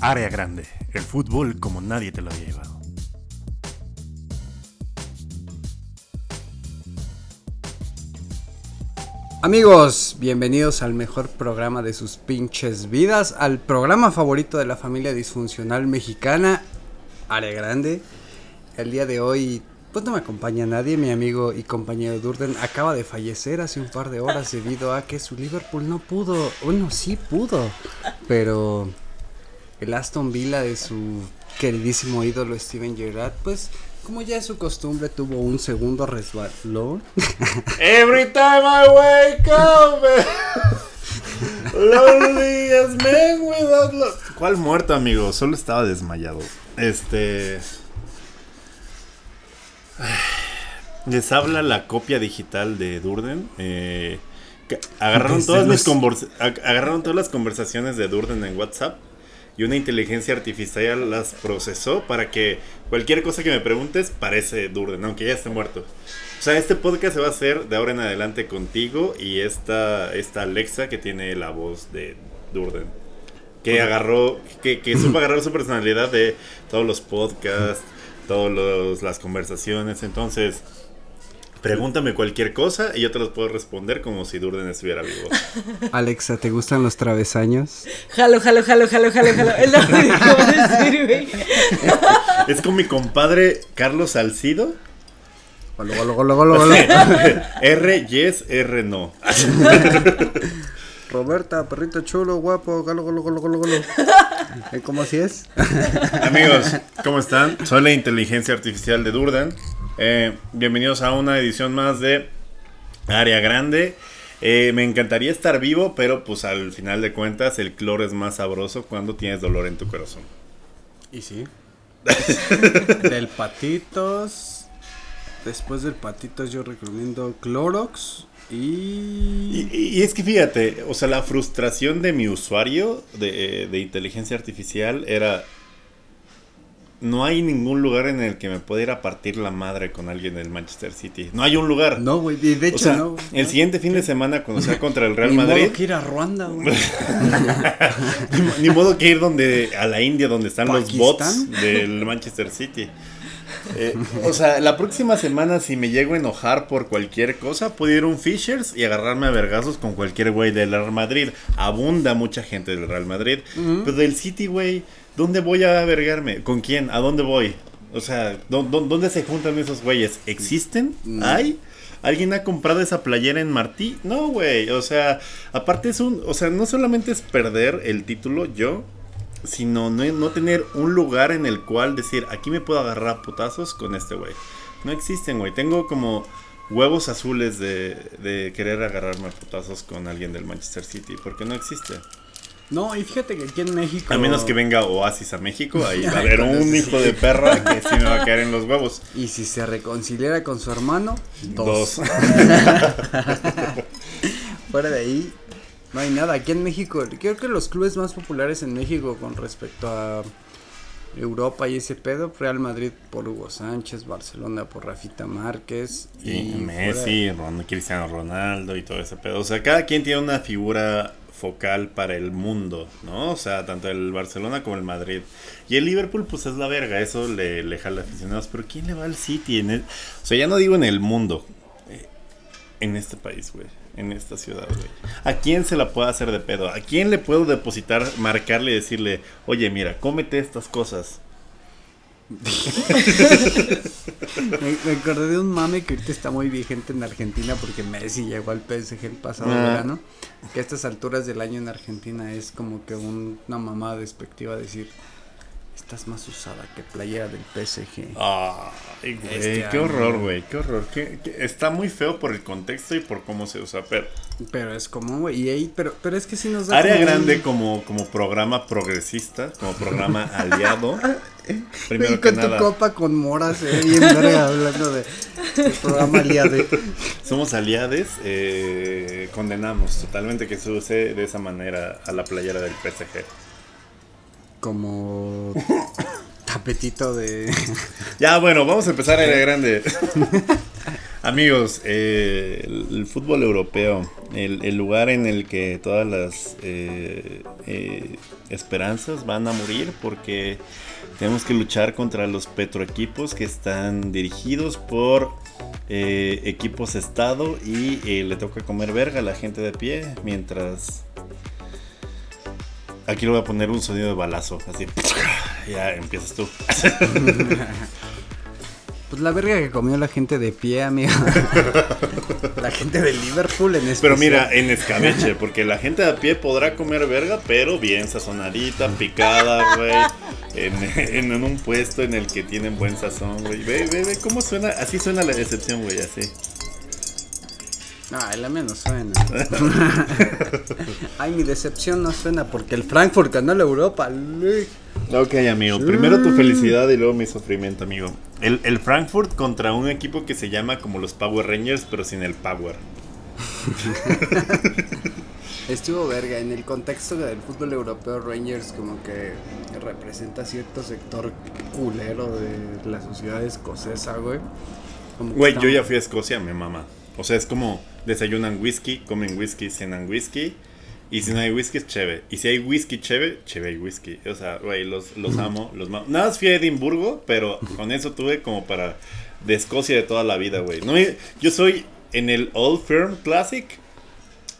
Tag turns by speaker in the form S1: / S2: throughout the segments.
S1: Área grande, el fútbol como nadie te lo había llevado.
S2: Amigos, bienvenidos al mejor programa de sus pinches vidas, al programa favorito de la familia disfuncional mexicana, Área Grande. El día de hoy, pues no me acompaña nadie, mi amigo y compañero Durden acaba de fallecer hace un par de horas debido a que su Liverpool no pudo, bueno, sí pudo, pero el Aston Villa de su queridísimo ídolo Steven Gerrard, pues como ya es su costumbre, tuvo un segundo resbalón.
S1: Every time I wake up, lonely as men without love. ¿Cuál muerto, amigo? Solo estaba desmayado. Este. Les habla la copia digital de Durden. Eh, agarraron, todas mis agarraron todas las conversaciones de Durden en WhatsApp y una inteligencia artificial las procesó para que cualquier cosa que me preguntes parece Durden, aunque ya esté muerto. O sea, este podcast se va a hacer de ahora en adelante contigo y esta, esta Alexa que tiene la voz de Durden. Que agarró, que, que supo agarrar su personalidad de todos los podcasts, todas las conversaciones. Entonces, Pregúntame cualquier cosa y yo te los puedo responder como si Durden estuviera vivo.
S2: Alexa, ¿te gustan los travesaños?
S3: Jalo, jalo, jalo, jalo, jalo, jalo. Es lo que decir, güey.
S1: Es con mi compadre Carlos Salcido.
S2: Golo, golo, golo, golo, golo.
S1: R, yes, R, no.
S2: Roberta, perrito chulo, guapo, galo, golo, golo, golo, golo. ¿Cómo así es?
S1: Amigos, ¿cómo están? Soy la inteligencia artificial de Durden. Eh, bienvenidos a una edición más de Área Grande. Eh, me encantaría estar vivo, pero pues al final de cuentas el cloro es más sabroso cuando tienes dolor en tu corazón.
S2: Y sí. del patitos. Después del patitos yo recomiendo Clorox. Y...
S1: y... es que fíjate, o sea, la frustración de mi usuario de, de inteligencia artificial era, no hay ningún lugar en el que me pueda ir a partir la madre con alguien del Manchester City. No hay un lugar.
S2: No, güey, de hecho no.
S1: El siguiente fin de semana cuando sea contra el Real Madrid. Ni
S2: modo que ir a Ruanda, güey.
S1: ni, modo que ir donde a la India donde están los bots del Manchester City. Eh, o sea, la próxima semana si me llego a enojar por cualquier cosa, puedo ir a un Fishers y agarrarme a vergazos con cualquier güey del Real Madrid. Abunda mucha gente del Real Madrid. Pero del City, güey, ¿Dónde voy a vergarme? ¿Con quién? ¿A dónde voy? O sea, ¿dónde se juntan esos güeyes? ¿Existen? ¿Hay? ¿Alguien ha comprado esa playera en Martí? No, güey. O sea, aparte es un. O sea, no solamente es perder el título yo, sino no, no tener un lugar en el cual decir, aquí me puedo agarrar putazos con este güey. No existen, güey. Tengo como huevos azules de, de querer agarrarme a putazos con alguien del Manchester City, porque no existe.
S2: No, y fíjate que aquí en México.
S1: A menos que venga Oasis a México, ahí va a haber un hijo de perra que sí me va a caer en los huevos.
S2: Y si se reconciliara con su hermano, dos. dos. Fuera de ahí, no hay nada. Aquí en México, creo que los clubes más populares en México con respecto a Europa y ese pedo, Real Madrid por Hugo Sánchez, Barcelona por Rafita Márquez.
S1: Y, Messi, Cristiano Ronaldo y todo ese pedo. O sea, cada quien tiene una figura focal para el mundo, ¿no? O sea, tanto el Barcelona como el Madrid. Y el Liverpool, pues es la verga, eso le, le jala aficionados. Pero ¿quién le va al City? En o sea, ya no digo en el mundo, eh, en este país, güey. En esta ciudad, güey. ¿A quién se la puedo hacer de pedo? ¿A quién le puedo depositar, marcarle y decirle, oye, mira, cómete estas cosas?
S2: me, acordé de un mame que ahorita está muy vigente en Argentina porque Messi llegó al PSG el pasado ah. verano. Que a estas alturas del año en Argentina es como que una mamá despectiva decir estás más usada que playera del PSG.
S1: Ay, este qué horror, güey, qué horror. está muy feo por el contexto y por cómo se usa, pero...
S2: Pero es como, güey, y ahí, pero, pero es que si nos da...
S1: Área grande como, como programa progresista, como programa aliado.
S2: Primero y con tu copa con moras, eh, bien verga, hablando de, programa aliado.
S1: Somos aliades, eh, condenamos totalmente que se use de esa manera a la playera del PSG
S2: como tapetito de.
S1: Ya, bueno, vamos a empezar a ir grande. Amigos, eh, el, fútbol europeo, el, lugar en el que todas las eh, eh, esperanzas van a morir porque tenemos que luchar contra los petroequipos que están dirigidos por equipos Estado y le toca comer verga a la gente de pie mientras... Aquí le voy a poner un sonido de balazo, así. Ya empiezas tú.
S2: Pues la verga que comió la gente de pie, amigo. la gente de Liverpool en especial.
S1: Pero mira, en escabeche, porque la gente de a pie podrá comer verga, pero bien sazonadita, picada, güey. En, en, un puesto en el que tienen buen sazón, güey. Ve, ve, ve cómo suena. Así suena la decepción, güey, así.
S2: Ay, la mía no suena. Ay, mi decepción no suena porque el Frankfurt ganó la Europa.
S1: Ok, amigo. Primero tu felicidad y luego mi sufrimiento, amigo. El, el Frankfurt contra un equipo que se llama como los Power Rangers, pero sin el Power.
S2: Estuvo verga. En el contexto del fútbol europeo, Rangers como que representa cierto sector culero de la sociedad escocesa, güey.
S1: Güey, yo ya fui a Escocia, mi mamá. O sea, es como desayunan whisky, comen whisky, cenan whisky. Y si no hay whisky, es chévere. Y si hay whisky chévere, chévere y whisky. O sea, güey, los, los amo, los amo. Nada más fui a Edimburgo, pero con eso tuve como para de Escocia de toda la vida, güey. No, yo soy en el Old Firm Classic.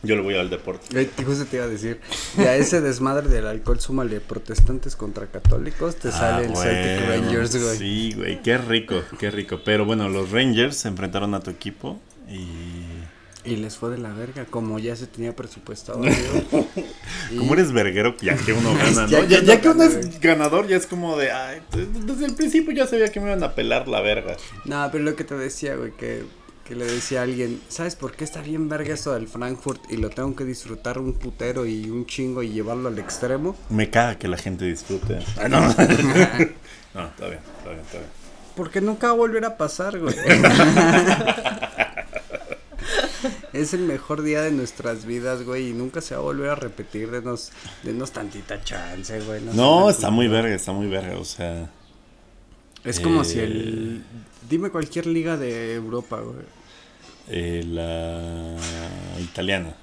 S1: Yo le voy al deporte.
S2: Justo te iba a decir. Y a ese desmadre del alcohol, súmale protestantes contra católicos, te ah, sale el Celtic Rangers, güey.
S1: Sí, güey, qué rico, qué rico. Pero bueno, los Rangers se enfrentaron a tu equipo
S2: y... les fue de la verga, como ya se tenía presupuestado.
S1: Como eres verguero, ya que uno gana, ¿no? ya, que uno es ganador, ya es como de, ay, desde el principio ya sabía que me iban a pelar la verga.
S2: No, pero lo que te decía, güey, que, que le decía a alguien, ¿sabes por qué está bien verga esto del Frankfurt y lo tengo que disfrutar un putero y un chingo y llevarlo al extremo?
S1: Me caga que la gente disfrute. no. no, está bien, está bien, está bien.
S2: Porque nunca va a volver a pasar, güey. es el mejor día de nuestras vidas, güey, y nunca se va a volver a repetir. Denos, denos tantita chance, güey.
S1: No, está muy verga, está muy verga, o sea.
S2: Es como si el. Eh, dime cualquier liga de Europa, güey.
S1: Eh, la italiana.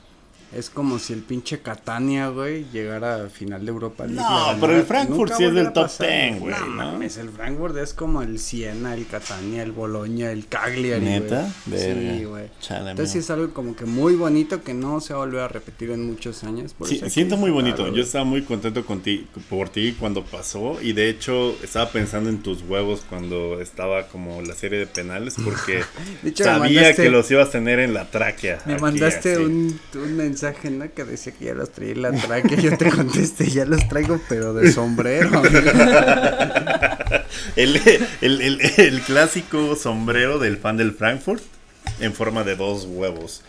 S2: Es como si el pinche Catania, güey, llegara a final de Europa
S1: No, pero el Frankfurt sí es del top 10, güey. No,
S2: mames, el Frankfurt es como el Siena, el Catania, el Boloña, el Cagliari.
S1: ¿Neta?
S2: Sí, güey. Entonces sí es algo como que muy bonito que no se va a volver a repetir en muchos años.
S1: sí, siento muy bonito. Yo estaba muy contento con ti, por ti cuando pasó. Y de hecho, estaba pensando en tus huevos cuando estaba como la serie de penales porque sabía que los ibas a tener en la tráquea.
S2: Me mandaste un, un mensaje que decía que ya los traía en la tráquea. Yo te contesté, ya los traigo, pero de sombrero.
S1: el, el, el, clásico sombrero del fan del Frankfurt en forma de dos huevos.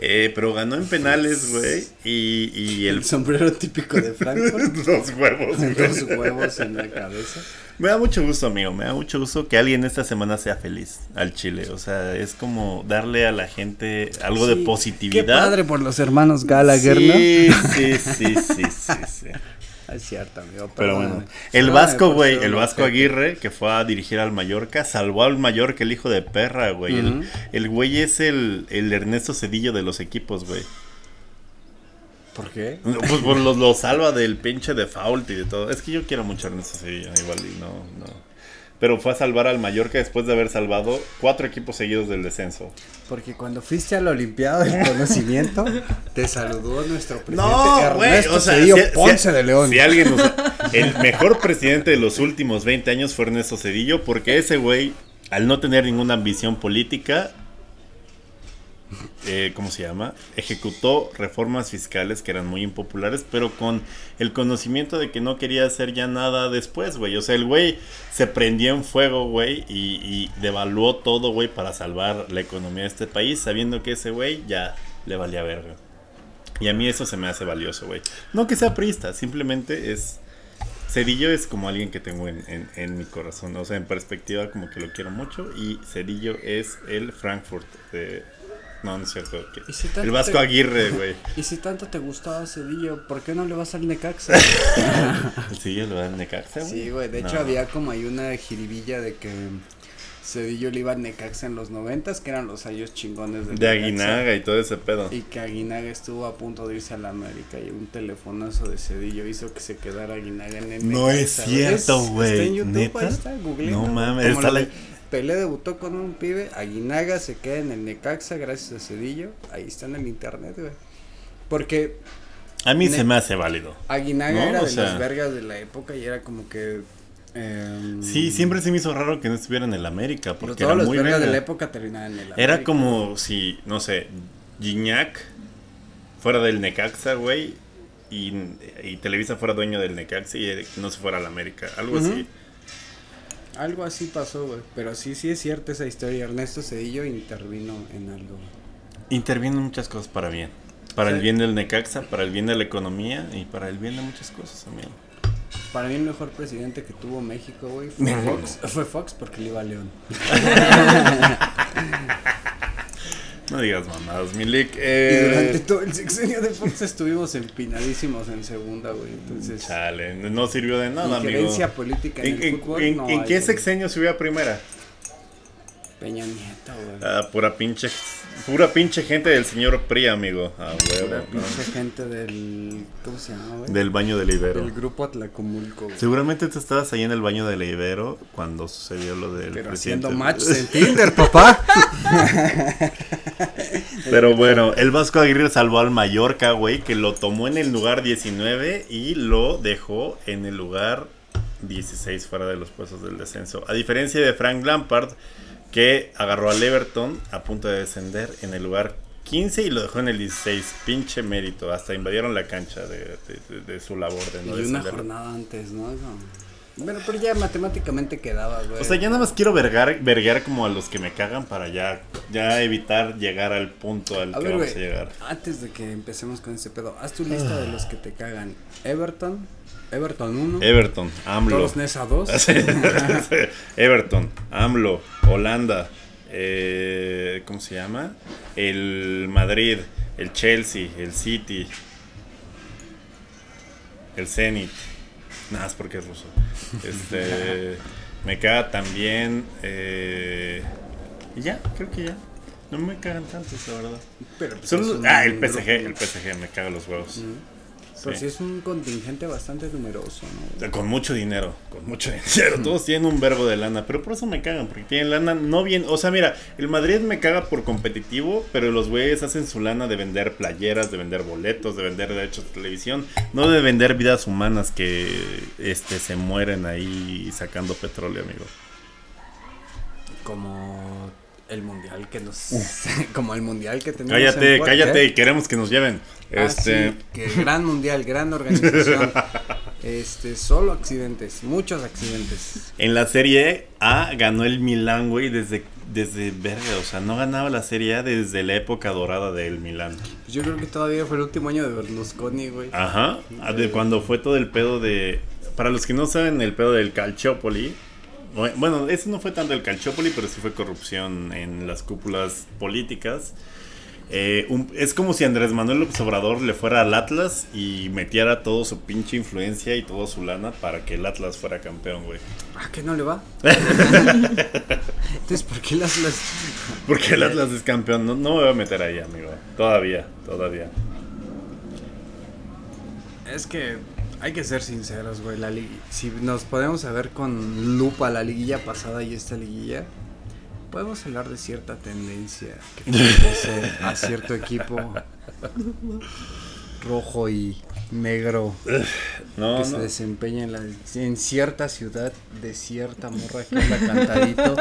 S1: Eh, pero ganó en penales, güey. Y, y el...
S2: sombrero típico de Frankfurt.
S1: dos huevos.
S2: Dos huevos en la cabeza.
S1: Me da mucho gusto, amigo. Me da mucho gusto que alguien esta semana sea feliz al Chile. O sea, es como darle a la gente algo de positividad. Qué
S2: padre por los hermanos Gallagher,
S1: sí, ¿no? Sí, sí, sí, sí, sí.
S2: Es cierto, amigo.
S1: Pero bueno, el Vasco, güey, el Vasco Aguirre, que fue a dirigir al Mallorca, salvó al Mallorca el hijo de perra, güey. el, güey es el, el Ernesto Cedillo de los equipos, güey.
S2: ¿Por qué?
S1: Pues, lo, lo, salva del pinche de fault y de todo. Es que yo quiero mucho a Ernesto Cedillo, igual y no, no pero fue a salvar al Mallorca después de haber salvado cuatro equipos seguidos del descenso.
S2: Porque cuando fuiste a la Olimpiada del Conocimiento, te saludó nuestro presidente no, Ernesto o sea, Ponce de León.
S1: Si alguien el mejor presidente de los últimos 20 años fue Ernesto Cedillo, porque ese güey, al no tener ninguna ambición política, eh, ¿cómo se llama? Ejecutó reformas fiscales que eran muy impopulares, pero con el conocimiento de que no quería hacer ya nada después, güey. O sea, el güey se prendió en fuego, güey, y, devaluó todo, güey, para salvar la economía de este país, sabiendo que ese güey ya le valía verga. Y a mí eso se me hace valioso, güey. No que sea priista, simplemente es... Cedillo es como alguien que tengo en, en, mi corazón, o sea, en perspectiva como que lo quiero mucho y Cedillo es el Frankfurt de, no, no es cierto. el Vasco Aguirre, güey.
S2: Y si tanto te gustaba Cedillo, ¿por qué no le vas al Necaxa?
S1: ¿El Cedillo le va al Necaxa,
S2: Sí, güey. De hecho, había como ahí una jiribilla de que Cedillo le iba a Necaxa en los noventas, que eran los años chingones
S1: de, de Aguinaga y todo ese pedo.
S2: Y que Aguinaga estuvo a punto de irse a la América y un telefonazo de Cedillo hizo que se quedara Aguinaga en el
S1: No es cierto, güey. Está en YouTube, ¿Neta?
S2: ahí está, No
S1: mames, está la...
S2: Pelé debutó con un pibe, Aguinaga se queda en el Necaxa gracias a Cedillo, ahí está en el internet, güey. Porque
S1: a mí se me hace válido.
S2: Aguinaga era de las vergas de la época y era como que
S1: Em, sí, siempre se me hizo raro que no estuviera en el América. Porque
S2: todos
S1: era
S2: los muy de la época terminaban en el América.
S1: Era como si, no sé, Gignac fuera del Necaxa, güey. Y, Televisa fuera dueño del Necaxa y no se fuera al América. Algo así.
S2: Algo así pasó, güey. Pero sí, sí es cierta esa historia. Ernesto Cedillo intervino en algo.
S1: Intervino en muchas cosas para bien. Para el bien del Necaxa, para el bien de la economía y para el bien de muchas cosas también.
S2: Para mí el mejor presidente que tuvo México, güey, fue Fox. Fue Fox porque le iba a León.
S1: no digas mamadas, Milik.
S2: Eh... Y durante todo el sexenio de Fox estuvimos empinadísimos en segunda, güey. Entonces.
S1: Chale, no sirvió de nada,
S2: amigo. política en, el fútbol,
S1: en, ¿en qué sexenio subió a primera?
S2: Peña Nieto, güey.
S1: Ah, pura pinche Pura pinche gente del señor PRI, amigo. Ah, huevo.
S2: Pura pinche gente del. ¿Cómo se llama, güey?
S1: Del baño del Ibero.
S2: Del grupo Atlacomulco.
S1: Seguramente tú estabas ahí en el baño del Ibero cuando sucedió lo del.
S2: Pero haciendo match en Tinder, papá.
S1: Pero bueno, el Vasco Aguirre salvó al Mallorca, güey, que lo tomó en el lugar 19 y lo dejó en el lugar 16 fuera de los puestos del descenso. A diferencia de Frank Lampard que agarró al Everton a punto de descender en el lugar 15 y lo dejó en el 16. Pinche mérito. Hasta invadieron la cancha de, su labor de
S2: no Y una jornada antes, ¿no? Bueno, pero ya matemáticamente quedaba, güey.
S1: O sea, ya nada más quiero vergar, verguear como a los que me cagan para ya, ya evitar llegar al punto al que vamos a llegar.
S2: Antes de que empecemos con ese pedo, haz tu lista de los que te cagan. Everton, Everton 1.
S1: Everton, AMLO.
S2: Todos Nesa 2.
S1: Everton, AMLO, Holanda. Eh, ¿Cómo se llama? El Madrid, el Chelsea, el City, el Zenit. Nada, es porque es ruso. Este, me caga también. Eh, y ya, creo que ya. No me cagan tantos, la verdad. Pero pues ah, el PSG, el PSG me caga los huevos.
S2: Pues sí. es un contingente bastante numeroso, ¿no?
S1: Con mucho dinero, con mucho dinero. Todos tienen un verbo de lana, pero por eso me cagan, porque tienen lana no bien. O sea, mira, el Madrid me caga por competitivo, pero los güeyes hacen su lana de vender playeras, de vender boletos, de vender derechos de televisión, no de vender vidas humanas que este se mueren ahí sacando petróleo, amigo.
S2: Como el mundial que nos como el mundial que tenemos
S1: cállate cállate y queremos que nos lleven ah, este.
S2: que gran mundial gran organización. Este solo accidentes muchos accidentes.
S1: En la serie A ganó el Milán güey desde desde verga o sea no ganaba la serie A desde la época dorada del Milán
S2: pues yo creo que todavía fue el último año de Berlusconi güey.
S1: Ajá de cuando fue todo el pedo de para los que no saben el pedo del Calciopoli bueno, eso no fue tanto el Calchópoli, pero sí fue corrupción en las cúpulas políticas. Eh, es como si Andrés Manuel López Obrador le fuera al Atlas y metiera todo su pinche influencia y toda su lana para que el Atlas fuera campeón, güey.
S2: ¿Ah, que no le va? Entonces, ¿por qué el Atlas?
S1: Porque el Atlas es campeón. No, no me voy a meter ahí, amigo. Todavía, todavía.
S2: Es que hay que ser sinceros, güey. La si nos podemos ver con lupa la liguilla pasada y esta liguilla, podemos hablar de cierta tendencia que a cierto equipo rojo y negro que se desempeña en, la, en cierta ciudad de cierta morra que anda cantadito.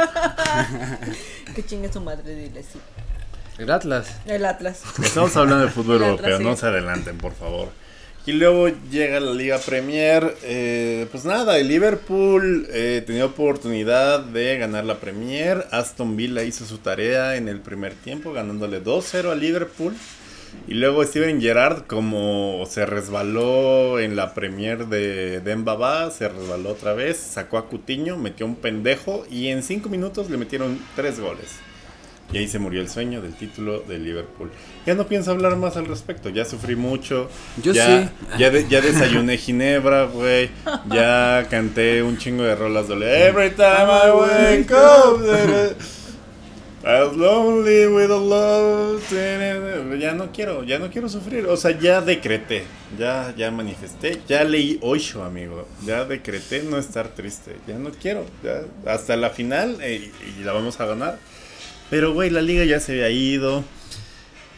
S3: que chingue su madre, dile sí.
S2: El Atlas.
S3: El Atlas.
S1: Estamos hablando de fútbol europeo, no se adelanten, por favor. Y luego llega la Liga Premier. Eh, pues nada, el Liverpool eh, tenía oportunidad de ganar la Premier. Aston Villa hizo su tarea en el primer tiempo, ganándole 2-0 a Liverpool. Y luego Steven Gerrard, como se resbaló en la Premier de Dembaba, se resbaló otra vez, sacó a Cutiño, metió un pendejo y en 5 minutos le metieron 3 goles. Y ahí se murió el sueño del título de Liverpool. Ya no pienso hablar más al respecto. Ya sufrí mucho.
S2: Yo
S1: ya,
S2: sí.
S1: Ya, ya desayuné ginebra, güey. Ya canté un chingo de rolas de Every time I wake up. I was lonely with a love. Ya no quiero, ya no quiero sufrir. O sea, ya decreté, ya, ya manifesté, ya leí Oisho, amigo. Ya decreté no estar triste. Ya no quiero. Ya, hasta la final eh, y la vamos a ganar. Pero, güey, la liga ya se había ido.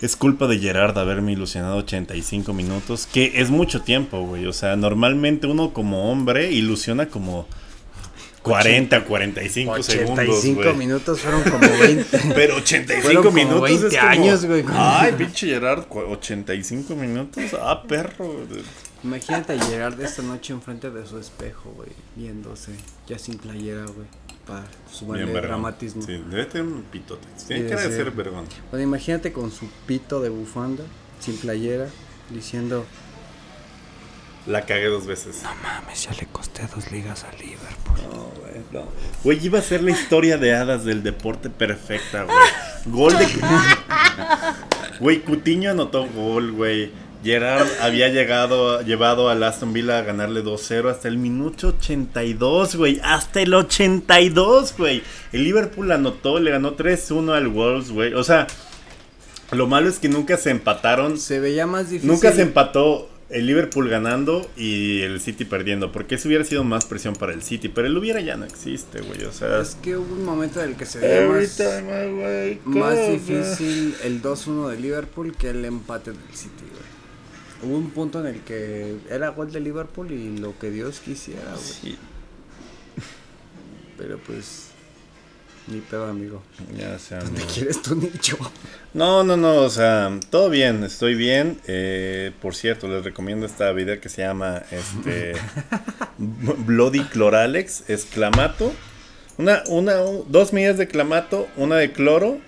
S1: Es culpa de Gerard haberme ilusionado 85 minutos, que es mucho tiempo, güey. O sea, normalmente uno como hombre ilusiona como 40, 45
S2: 85
S1: segundos. 85
S2: minutos fueron como 20.
S1: Pero 85 como minutos
S2: 20
S1: es como,
S2: años, güey.
S1: Ay, pinche Gerard, 85 minutos. Ah, perro.
S2: Imagínate a Gerard esta noche enfrente de su espejo, güey, viéndose, ya sin playera, güey. Para su dramatismo.
S1: Sí, debe tener un pitote. Tiene que ser, ser vergón.
S2: Bueno, imagínate con su pito de bufanda, sin playera, diciendo:
S1: la cagué dos veces.
S2: No mames, ya le costé dos ligas a Liverpool.
S1: No, güey, no. Güey, iba a ser la historia de hadas del deporte perfecta, güey. Gol de. Güey, Cutiño anotó gol, güey. Gerard había llegado, llevado al Aston Villa a ganarle 2-0 hasta el minuto 82, güey. Hasta el 82, güey. El Liverpool anotó, le ganó 3-1 al Wolves, güey. O sea, lo malo es que nunca se empataron.
S2: Se veía más difícil.
S1: Nunca se empató el Liverpool ganando y el City perdiendo. Porque eso hubiera sido más presión para el City. Pero el hubiera ya no existe, güey. O sea.
S2: Es que hubo un momento en el que se veía más, más difícil el 2-1 de Liverpool que el empate del City, güey. Hubo un punto en el que era gol de Liverpool y lo que Dios quisiera, güey. Sí. Pero pues. Ni pedo, amigo.
S1: Ya sea,
S2: ¿Dónde quieres tu nicho?
S1: No, no, no, o sea, todo bien, estoy bien. Eh, por cierto, les recomiendo esta vida que se llama este Bloody Cloralex, es clamato. Una, una, dos medidas de clamato, una de cloro,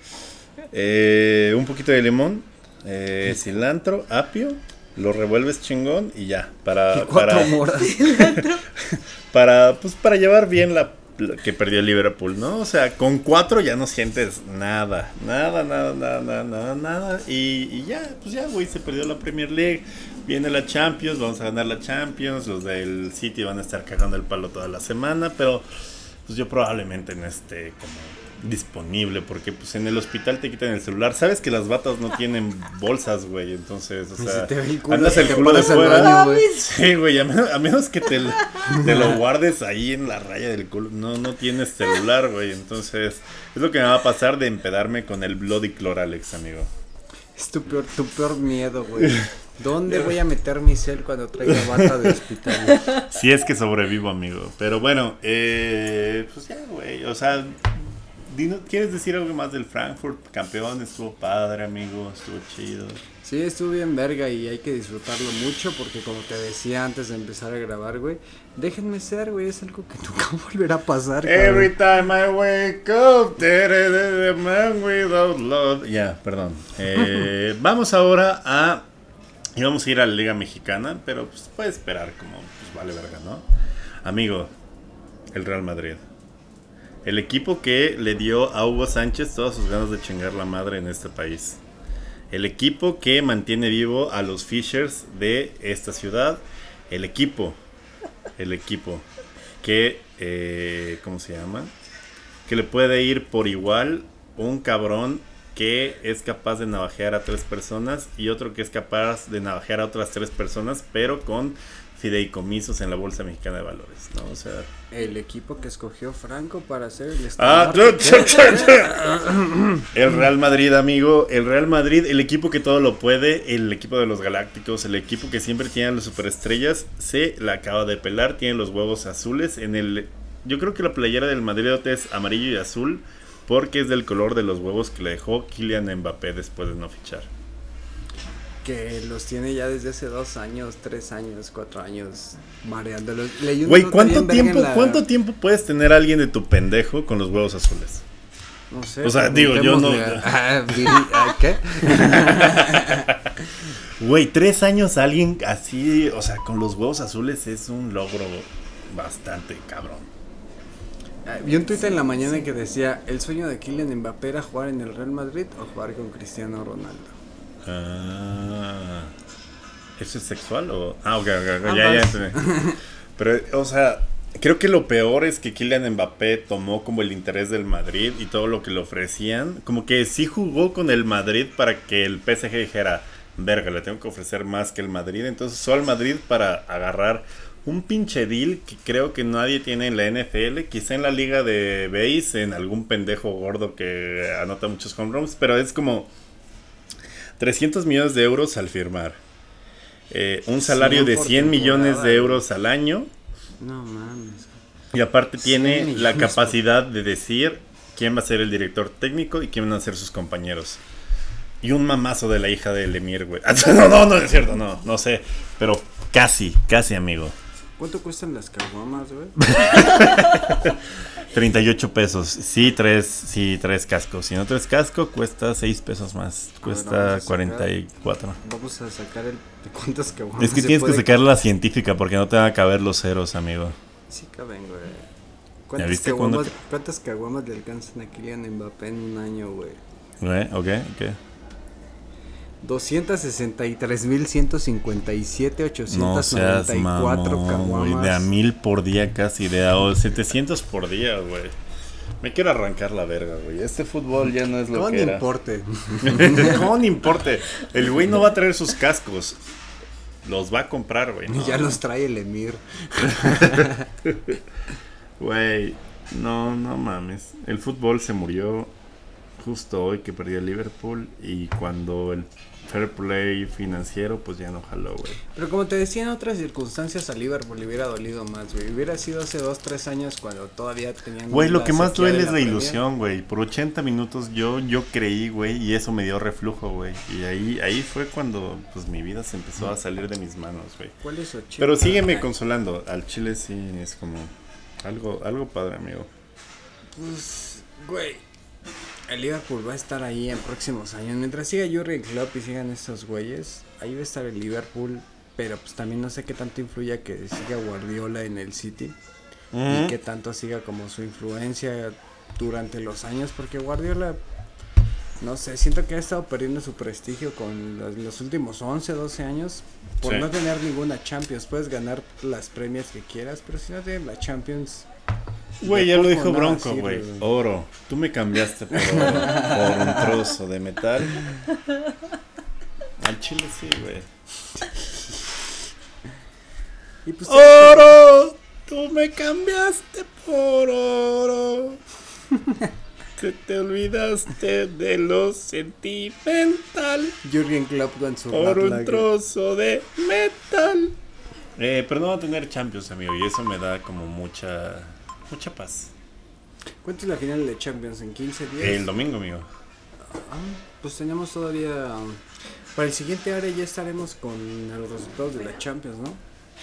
S1: eh, un poquito de limón, eh, cilantro, apio, lo revuelves chingón y ya. Para, para,
S2: moras.
S1: para, pues, para llevar bien la que perdió el Liverpool, ¿no? O sea, con cuatro ya no sientes nada, nada, nada, nada, nada, nada. Y, y ya, pues ya, güey, se perdió la Premier League. Viene la Champions, vamos a ganar la Champions. Los del City van a estar cagando el palo toda la semana, pero pues yo probablemente no esté como disponible porque pues en el hospital te quitan el celular. Sabes que las batas no tienen bolsas, güey, entonces, o sea, andas el culo de fuera. Sí, güey, a menos, que te, te, lo guardes ahí en la raya del culo, no no tienes celular, güey, entonces es lo que me va a pasar de empedarme con el Bloody Cloralex, amigo.
S2: Es tu peor, tu peor miedo, güey. ¿Dónde voy a meter mi cel cuando traiga bata de hospital?
S1: Si es que sobrevivo, amigo. Pero bueno, eh, pues ya, güey. O sea, ¿Quieres decir algo más del Frankfurt? Campeón, estuvo padre, amigo, estuvo chido.
S2: Sí, estuvo bien verga y hay que disfrutarlo mucho porque como te decía antes de empezar a grabar, güey, déjenme ser, güey, es algo que nunca volverá a pasar.
S1: Every time I wake up, the man without love. Ya, perdón. Eh, vamos ahora a... Íbamos a ir a la Liga Mexicana, pero pues puede esperar como, pues vale verga, ¿no? Amigo, el Real Madrid. El equipo que le dio a Hugo Sánchez todas sus ganas de chingar la madre en este país. El equipo que mantiene vivo a los Fishers de esta ciudad. El equipo. El equipo. Que, eh, ¿cómo se llama? Que le puede ir por igual un cabrón que es capaz de navajear a tres personas y otro que es capaz de navajear a otras tres personas, pero con fideicomisos en la Bolsa Mexicana de Valores, ¿no? O sea...
S2: El equipo que escogió Franco para hacer el
S1: ah, El Real Madrid, amigo, el Real Madrid, el equipo que todo lo puede, el equipo de los Galácticos, el equipo que siempre tiene las superestrellas, se la acaba de pelar, tiene los huevos azules en el... Yo creo que la playera del Madrid es amarillo y azul porque es del color de los huevos que le dejó Kylian Mbappé después de no fichar
S2: que los tiene ya desde hace dos años, tres años, cuatro años, mareándolos.
S1: Güey, ¿cuánto tiempo, ¿cuánto tiempo puedes tener a alguien de tu pendejo con los huevos azules?
S2: No sé.
S1: O sea, digo, yo no.
S2: Ah, ah, ¿Qué?
S1: Güey, tres años alguien así, o sea, con los huevos azules es un logro bastante cabrón.
S2: Ah, vi un tuit en la mañana que decía, el sueño de Kylian Mbappé era jugar en el Real Madrid o jugar con Cristiano Ronaldo.
S1: Ah, ¿Eso es sexual o...? Ah, ok, ok, ya, ya. Pero, o sea, creo que lo peor es que Kylian Mbappé tomó como el interés del Madrid y todo lo que le ofrecían. Como que sí jugó con el Madrid para que el PSG dijera, verga, le tengo que ofrecer más que el Madrid. Entonces usó al Madrid para agarrar un pinche deal que creo que nadie tiene en la NFL, quizá en la liga de base, en algún pendejo gordo que anota muchos home runs, pero es como 300 millones de euros al firmar. Eh, un salario de 100 millones de euros al año.
S2: No mames.
S1: Y aparte tiene la capacidad de decir quién va a ser el director técnico y quién van a ser sus compañeros. Y un mamazo de la hija del Emir, güey. No, no, no es cierto, no, no sé. Pero casi, casi, amigo.
S2: ¿Cuánto cuestan las caguamas, güey?
S1: 38 pesos. Sí, tres, sí, tres cascos. Si no tres casco, cuesta 6 pesos más. Cuesta 44.
S2: Vamos a sacar el. ¿De cuántas caguamas?
S1: Es que tienes que sacar la científica porque no te van a caber los ceros, amigo.
S2: Sí, caben, güey. ¿Cuántas, caguamas, ¿Cuántas caguamas le alcanzan a Kylian Mbappé en un año, güey?
S1: Güey, ok, ok.
S2: 263.157.894 no
S1: caguamas. De a mil por día casi, de a 700 por día, güey. Me quiero arrancar la verga, güey. Este fútbol ya no es lo que era.
S2: importe.
S1: Con importe. El güey no va a traer sus cascos. Los va a comprar, güey.
S2: Ya los trae el Emir.
S1: Güey, no, no mames. El fútbol se murió justo hoy que perdió el Liverpool y cuando el fair play financiero, pues ya no jaló, güey.
S2: Pero como te decía en otras circunstancias, a Liverpool le hubiera dolido más, güey. Hubiera sido hace dos, tres años cuando todavía tenían.
S1: Güey, lo que más duele es la, ilusión, güey. Por 80 minutos yo, yo creí, güey, y eso me dio reflujo, güey. Y ahí, ahí fue cuando, pues mi vida se empezó a salir de mis manos, güey.
S2: ¿Cuál es 80?
S1: Pero sígueme consolando. Al Chile sí es como algo, algo padre, amigo.
S2: Pues, güey el Liverpool va a estar ahí en próximos años. Mientras siga Jurgen Klopp y sigan estos güeyes, ahí va a estar el Liverpool. Pero pues también no sé qué tanto influya que siga Guardiola en el City. Y qué tanto siga como su influencia durante los años. Porque Guardiola, no sé, siento que ha estado perdiendo su prestigio con los, últimos 11, 12 años. Por no tener ninguna Champions. Puedes ganar las premias que quieras, pero si no tienes la Champions
S1: Güey, ya lo dijo Bronco, güey. Oro. Tú me cambiaste por, por un trozo de metal. Al chile sí, güey. Pues, ¡Oro! Tú me cambiaste por oro. Te, te olvidaste de lo sentimental.
S2: Jürgen Klopp con su
S1: Por un trozo de metal. Eh, pero no va a tener Champions, amigo. Y eso me da como mucha Mucha paz.
S2: ¿Cuánto es la final de Champions? ¿En 15 días?
S1: El domingo, amigo.
S2: Ah, pues tenemos todavía. Para el siguiente área ya estaremos con los resultados de la Champions, ¿no?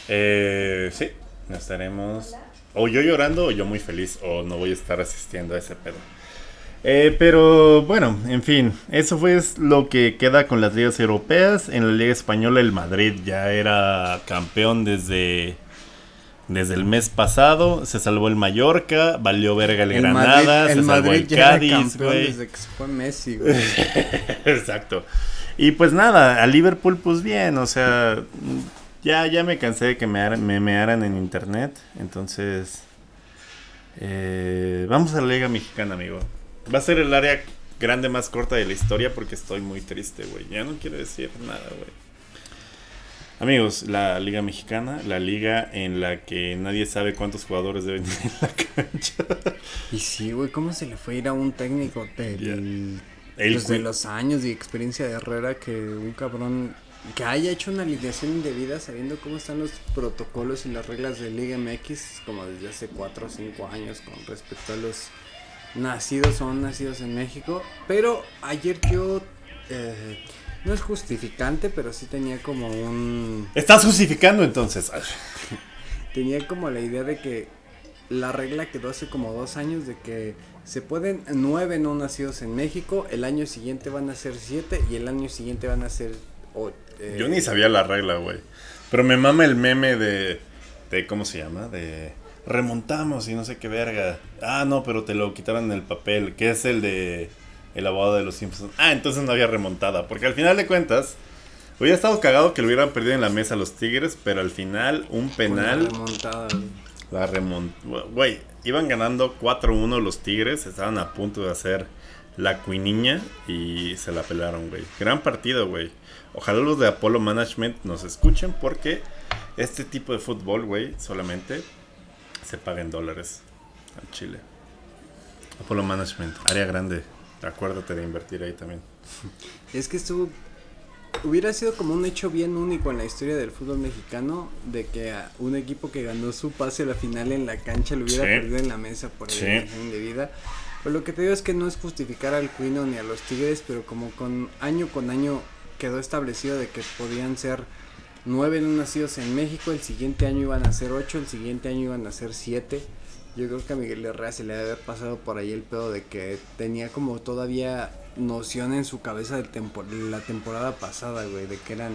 S1: Eh, sí, estaremos. O yo llorando o yo muy feliz, o no voy a estar asistiendo a ese pedo. Eh, pero bueno, en fin, eso fue lo que queda con las ligas europeas. En la Liga Española el Madrid ya era campeón desde desde el mes pasado se salvó el Mallorca, valió verga el, Granada, se salvó el Cádiz, güey.
S2: Desde que se fue Messi, güey.
S1: Exacto. Y pues nada, a Liverpool pues bien, o sea, ya, ya me cansé de que me, me mearan en internet, entonces eh, vamos a la Liga Mexicana, amigo. Va a ser el área grande más corta de la historia porque estoy muy triste, güey. Ya no quiero decir nada, güey. Amigos, la Liga Mexicana, la liga en la que nadie sabe cuántos jugadores deben ir en la cancha.
S2: Y sí, güey, ¿cómo se le fue a ir a un técnico del, pues, de los años y experiencia de Herrera que un cabrón que haya hecho una alineación indebida sabiendo cómo están los protocolos y las reglas de Liga MX como desde hace 4 o 5 años con respecto a los nacidos o nacidos en México? Pero ayer yo... Eh, no es justificante, pero sí tenía como un...
S1: ¿Estás justificando entonces?
S2: tenía como la idea de que la regla quedó hace como dos años de que se pueden nueve no nacidos en México, el año siguiente van a ser siete y el año siguiente van a ser...
S1: Eh, Yo ni sabía la regla, güey. Pero me mama el meme de... de ¿Cómo se llama? De... remontamos y no sé qué verga. Ah, no, pero te lo quitaron en el papel, que es el de el abogado de los Simpsons. Ah, entonces no había remontada, porque al final de cuentas hubiera estado cagado que lo hubieran perdido en la mesa los Tigres, pero al final un penal
S2: Una remontada,
S1: la remontó. Güey, iban ganando 4-1 los Tigres, estaban a punto de hacer la cuiniña y se la pelaron, güey. Gran partido, güey. Ojalá los de Apollo Management nos escuchen porque este tipo de fútbol, güey, solamente se paga en dólares al Chile. Apollo Management, área grande. Acuérdate de invertir ahí también.
S2: Es que estuvo. Hubiera sido como un hecho bien único en la historia del fútbol mexicano de que a un equipo que ganó su pase a la final en la cancha lo hubiera
S1: Sí.
S2: perdido en la mesa por
S1: Sí.
S2: eliminación indebida. Pero lo que te digo es que no es justificar al Cuino ni a los Tigres, pero como con año con año quedó establecido de que podían ser nueve no nacidos en México, el siguiente año iban a ser ocho, el siguiente año iban a ser siete. Yo creo que a Miguel Herrera se le debe haber pasado por ahí el pedo de que tenía como todavía noción en su cabeza de tempo- la temporada pasada, güey, de que eran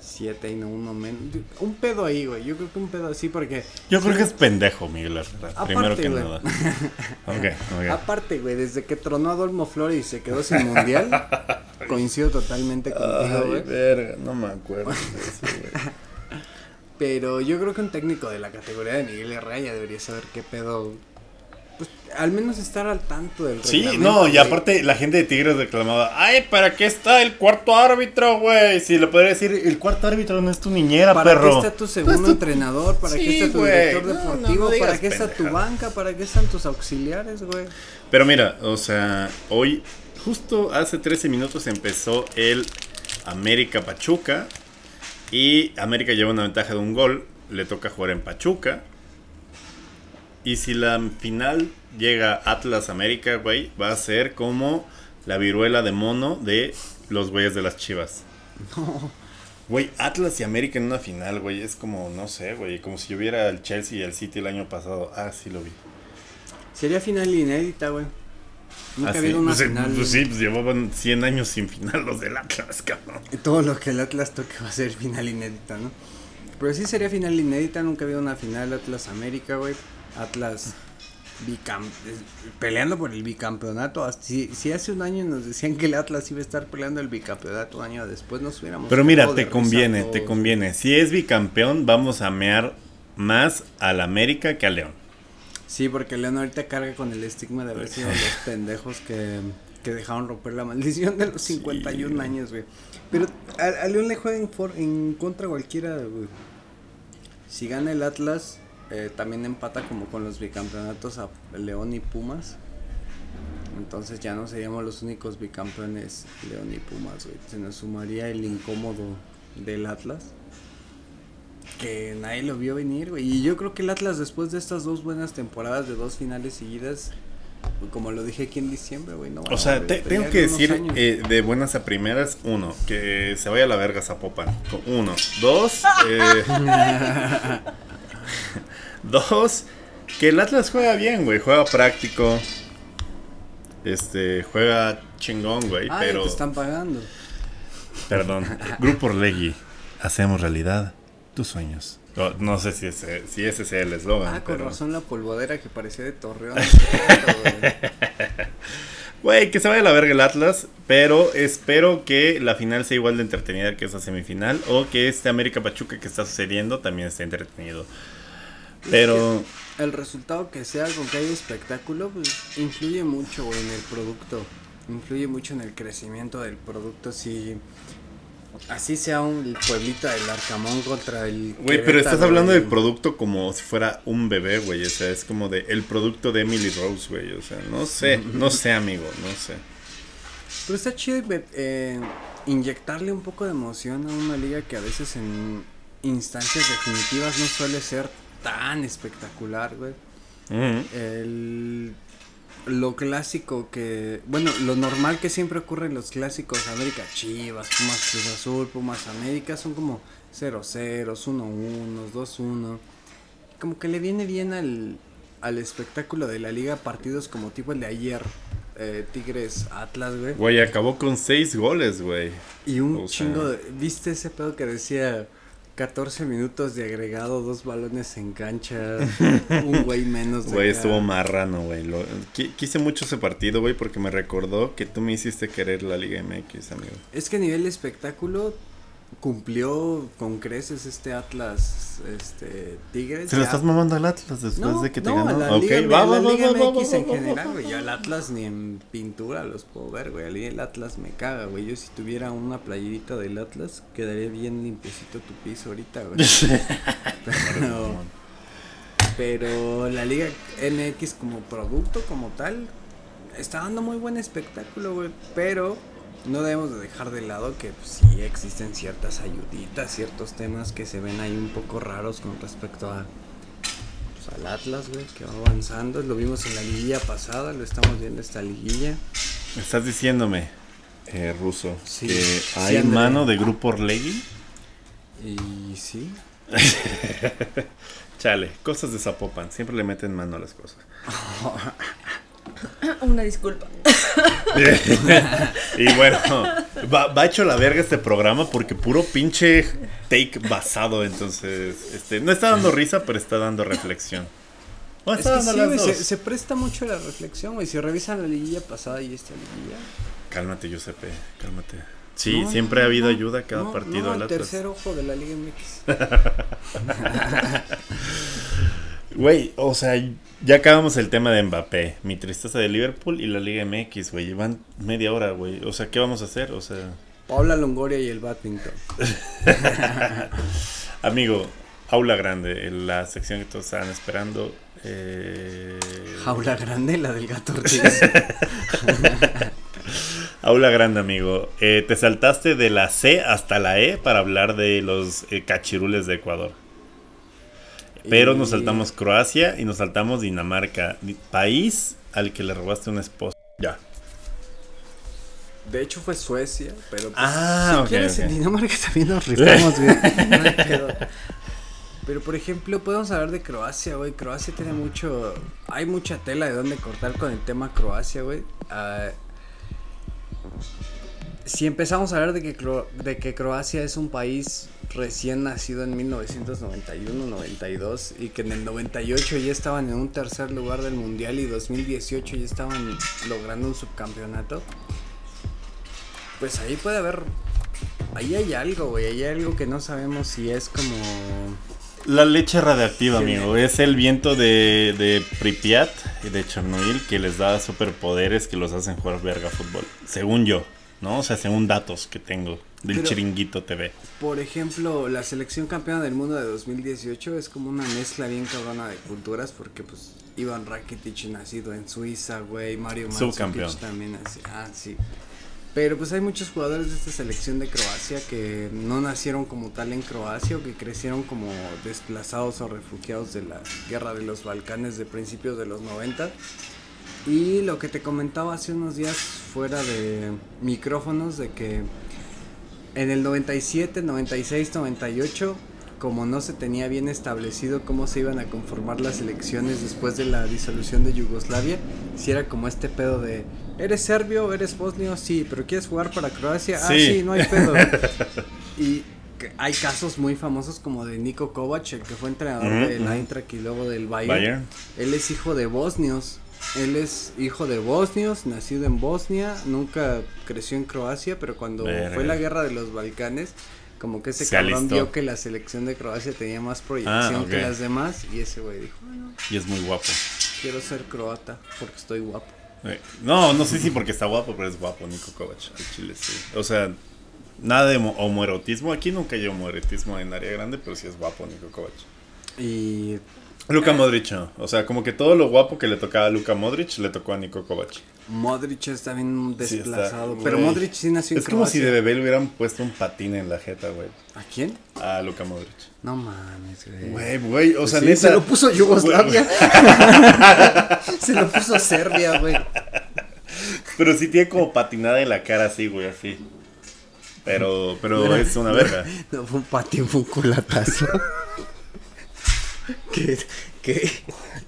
S2: siete y no uno menos. Un pedo ahí, güey. Yo creo que un pedo así porque
S1: Yo creo que es pendejo, Miguel Herrera.
S2: Aparte,
S1: primero que
S2: güey.
S1: nada. Ok, ok.
S2: aparte, güey, desde que tronó a Dolmo Flores y se quedó sin mundial, coincido totalmente contigo,
S1: Ay,
S2: güey.
S1: verga, no me acuerdo de eso, güey.
S2: Pero yo creo que un técnico de la categoría de Miguel Herrera ya debería saber qué pedo. Pues al menos estar al tanto del
S1: Sí, no, y
S2: güey.
S1: aparte la gente de Tigres reclamaba, ay, ¿para qué está el cuarto árbitro, güey? Si le podría decir, el cuarto árbitro no es tu niñera,
S2: ¿Para
S1: perro.
S2: qué está tu segundo
S1: tu-
S2: entrenador? ¿Para
S1: Sí,
S2: qué está tu
S1: güey.
S2: director
S1: No, no, no
S2: deportivo? ¿Para qué está tu banca? ¿Para qué están tus auxiliares, güey?
S1: Pero mira, o sea, hoy, justo hace 13 minutos empezó el América Pachuca y América lleva una ventaja de un gol, le toca jugar en Pachuca. Y si la final llega Atlas América, güey, va a ser como la viruela de mono de los güeyes de las chivas. Güey, Atlas y América en una final, güey, es como, no sé, güey, como si yo viera el Chelsea y el City el año pasado. Ah, sí lo vi.
S2: Sería final inédita, güey. Nunca ha
S1: sí.
S2: habido una
S1: Pues,
S2: final.
S1: pues sí, pues llevaban 100 años sin final los del Atlas, cabrón.
S2: Todo lo que el Atlas toque va a ser final inédita, ¿no? Pero sí sería final inédita, nunca ha habido una final Atlas América, güey. Atlas bicam peleando por el bicampeonato. Si, si hace un año nos decían que el Atlas iba a estar peleando el bicampeonato, un año después nos hubiéramos.
S1: Pero mira, te conviene, te conviene. Si es bicampeón, vamos a mear más al América que al León.
S2: Sí, porque León ahorita carga con el estigma de haber sido los pendejos que, que dejaron romper la maldición de los 51 años, güey. Pero a, a León le juega en, for- en contra cualquiera, güey. Si gana el Atlas, eh, también empata como con los bicampeonatos a León y Pumas. Entonces ya no seríamos los únicos bicampeones León y Pumas, güey. Se nos sumaría el incómodo del Atlas. Que nadie lo vio venir, güey. Y yo creo que el Atlas después de estas dos buenas temporadas de dos finales seguidas, como lo dije aquí en diciembre, güey, no. va
S1: O sea, te- tengo que decir eh, de buenas a primeras, uno, que se vaya a la verga Zapopan. Uno. Dos, eh, dos, que el Atlas juega bien, güey. Juega práctico. Este, juega chingón, güey.
S2: Ah,
S1: pero.
S2: te están pagando.
S1: Perdón. Grupo Orlegui. Hacemos realidad tus sueños. No, no sé si ese, si ese sea el eslogan.
S2: Ah, con
S1: pero-
S2: razón la polvadera que parecía de Torreón. güey.
S1: Güey, que se vaya a la verga el Atlas, pero espero que la final sea igual de entretenida que esa semifinal o que este América Pachuca que está sucediendo también esté entretenido. Pero
S2: el resultado que sea con que haya espectáculo, pues influye mucho en el producto. Influye mucho en el crecimiento del producto. Si así sea un pueblito del Arcamón contra el.
S1: güey, pero estás hablando del producto como si fuera un bebé, güey, o sea, es como de el producto de Emily Rose, güey, o sea, no sé, no sé, amigo, no sé.
S2: Pero está chido eh, inyectarle un poco de emoción a una liga que a veces en instancias definitivas no suele ser tan espectacular, güey. El, lo clásico que, bueno, lo normal que siempre ocurre en los clásicos, América Chivas, Pumas Cruz Azul, Pumas América, son como 0-0, 1-1, 2-1. Como que le viene bien al, al espectáculo de la liga partidos como tipo el de ayer, eh, Tigres Atlas, güey.
S1: Güey, acabó con seis goles, güey.
S2: Y un
S1: O sea-
S2: chingo de, ¿Viste ese pedo que decía 14 minutos de agregado, dos balones en cancha, un güey menos
S1: de Güey, estuvo marrano, güey. quise mucho ese partido, güey, porque me recordó que tú me hiciste querer la Liga MX, amigo.
S2: Es que a nivel espectáculo cumplió con creces este Atlas este Tigres.
S1: ¿Se lo estás mamando al Atlas después de que te
S2: no,
S1: ganó?
S2: La Liga, la Liga MX en general, güey. Yo al Atlas ni en pintura los puedo ver, güey. El Atlas me caga, güey. Yo si tuviera una playerita del Atlas, quedaría bien limpiecito tu piso ahorita, güey. pero, pero la Liga MX como producto, como tal, está dando muy buen espectáculo, güey. Pero no debemos de dejar de lado que pues, sí existen ciertas ayuditas, ciertos temas que se ven ahí un poco raros con respecto a pues, al Atlas, güey, que va avanzando. Lo vimos en la liguilla pasada, lo estamos viendo esta liguilla.
S1: Estás diciéndome, eh, Ruso, que hay mano de Grupo Orlegui.
S2: Y sí.
S1: Chale, cosas de Zapopan, siempre le meten mano a las cosas.
S3: Una disculpa.
S1: y bueno, va, hecho la verga este programa porque puro pinche take basado. Entonces, este, no está dando risa, pero está dando reflexión.
S2: se, presta mucho la reflexión, güey. Si revisan la liguilla pasada y esta liguilla.
S1: Cálmate, Giuseppe, cálmate. Sí, siempre ha habido ayuda cada partido.
S2: No, el tercer ojo de la Liga MX.
S1: Güey, o sea, ya acabamos el tema de Mbappé, mi tristeza de Liverpool y la Liga MX, güey. Llevan media hora, güey. O sea, ¿qué vamos a hacer? O sea.
S2: Paula Longoria y el badminton.
S1: Amigo, Aula Grande, la sección que todos estaban esperando. Eh...
S2: Aula Grande, la del gato
S1: Aula Grande, amigo. Eh, te saltaste de la C hasta la E para hablar de los eh, cachirules de Ecuador. Pero nos saltamos Croacia y nos saltamos Dinamarca, país al que le robaste una esposa. Ya.
S2: De hecho fue Suecia, pero pues,
S1: ah, si quieres
S2: en Dinamarca también nos rifamos, güey. pero por ejemplo, podemos hablar de Croacia, güey. Croacia tiene mucho. Hay mucha tela de dónde cortar con el tema Croacia, güey. Uh, si empezamos a hablar de que, de que Croacia es un país recién nacido en 1991-92 y que en el 98 ya estaban en un tercer lugar del mundial y 2018 ya estaban logrando un subcampeonato, pues ahí puede haber, ahí hay algo, güey, hay algo que no sabemos si es como...
S1: La leche radiactiva, amigo, es el viento de, de Pripyat y de Chernobyl que les da superpoderes que los hacen jugar verga fútbol, según yo. ¿No? O sea, según datos que tengo del Chiringuito TV.
S2: Por ejemplo, la selección campeona del mundo de 2018 es como una mezcla bien cabrona de culturas porque pues Iván Rakitic nacido en Suiza, güey, Mario Mandzukic también así. Ah, sí. Pero pues hay muchos jugadores de esta selección de Croacia que no nacieron como tal en Croacia o que crecieron como desplazados o refugiados de la guerra de los Balcanes de principios de los 90 y lo que te comentaba hace unos días fuera de micrófonos de que en el 97, 96, 98, como no se tenía bien establecido cómo se iban a conformar las elecciones después de la disolución de Yugoslavia, si era como este pedo de, ¿eres serbio? ¿Eres bosnio? Sí, pero ¿quieres jugar para Croacia? Ah, sí, no hay pedo. y hay casos muy famosos como de Niko Kovac, el que fue entrenador del Eintracht y luego del Bayern. Él es hijo de bosnios él es hijo de bosnios, nacido en Bosnia, nunca creció en Croacia, pero cuando fue la guerra de los Balcanes, como que ese cabrón vio que la selección de Croacia tenía más proyección ah, que las demás y ese güey dijo, bueno,
S1: y es muy guapo.
S2: Quiero ser croata porque estoy guapo.
S1: Eh, no, no sé si porque está guapo, pero es guapo Nico Kovac, al chile sí. O sea, nada de homoerotismo, aquí nunca hay homoerotismo en área grande, pero sí es guapo Nico Kovac.
S2: Y
S1: Luka Modric no. O sea, como que todo lo guapo que le tocaba a Luka Modric le tocó a Nico Kovac.
S2: Modric está bien desplazado. pero Modric sí nació en
S1: Es como si de bebé le hubieran puesto un patín en la jeta, güey.
S2: ¿A quién?
S1: A Luka Modric.
S2: No mames, güey.
S1: Güey, güey, o sea,
S2: Se lo puso Yugoslavia. se lo puso Serbia, güey.
S1: Pero sí tiene como patinada en la cara así, güey, así. Pero, pero es una verga.
S2: No fue un patín, fue un culatazo. ¿Qué? ¿Qué?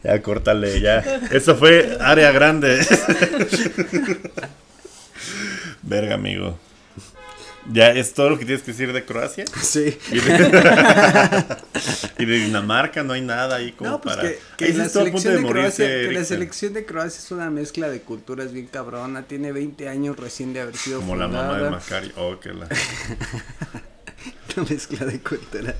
S1: Ya, córtale, ya. Eso fue área grande. Verga, amigo. ¿Ya es todo lo que tienes que decir de Croacia?
S2: Sí.
S1: Y de, Dinamarca no hay nada ahí como
S2: no, pues
S1: para...
S2: Que, la selección de, Croacia, que la selección de Croacia es una mezcla de culturas bien cabrona. Tiene 20 años recién de haber sido
S1: Como la mamá de Macari. Oh, que la...
S2: una mezcla de culturas.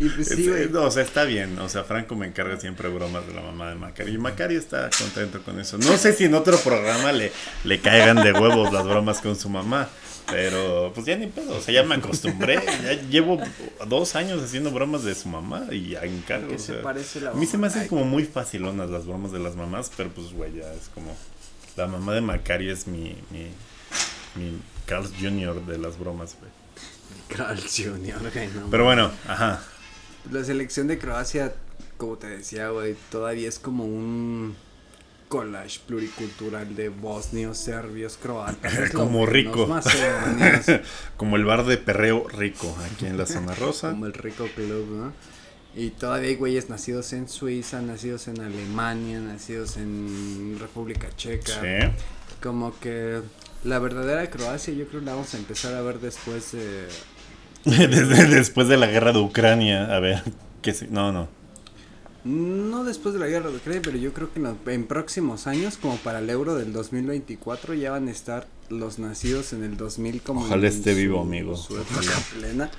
S1: Y pues sí, güey. o sea, está bien. O sea, Franco me encarga siempre bromas de la mamá de Macari. Y Macari está contento con eso. No sé si en otro programa le, le caigan de huevos las bromas con su mamá. Pero pues ya ni pedo, o sea, ya me acostumbré. ya llevo dos años haciendo bromas de su mamá y ya encargo. O sea, a mí se me hacen como muy facilonas las bromas de las mamás, pero pues güey, ya es como. La mamá de Macari es mi, mi, mi Carl Jr. de las bromas, güey.
S2: Carl Jr., no,
S1: Pero bueno, ajá.
S2: La selección de Croacia, como te decía, güey, todavía es como un collage pluricultural de bosnios, serbios, croatas.
S1: Como rico. Como el bar de perreo rico aquí en la zona rosa.
S2: Como el rico club, ¿no? Y todavía hay güeyes nacidos en Suiza, nacidos en Alemania, nacidos en República Checa. Sí. Como que la verdadera Croacia yo creo la vamos a empezar a ver después de...
S1: después de la guerra de Ucrania, a ver, que no, no.
S2: No después de la guerra de Ucrania, pero yo creo que en, próximos años, como para el euro del 2024, ya van a estar los nacidos en el 2000 como...
S1: Ojalá esté vivo, amigo.
S2: plena.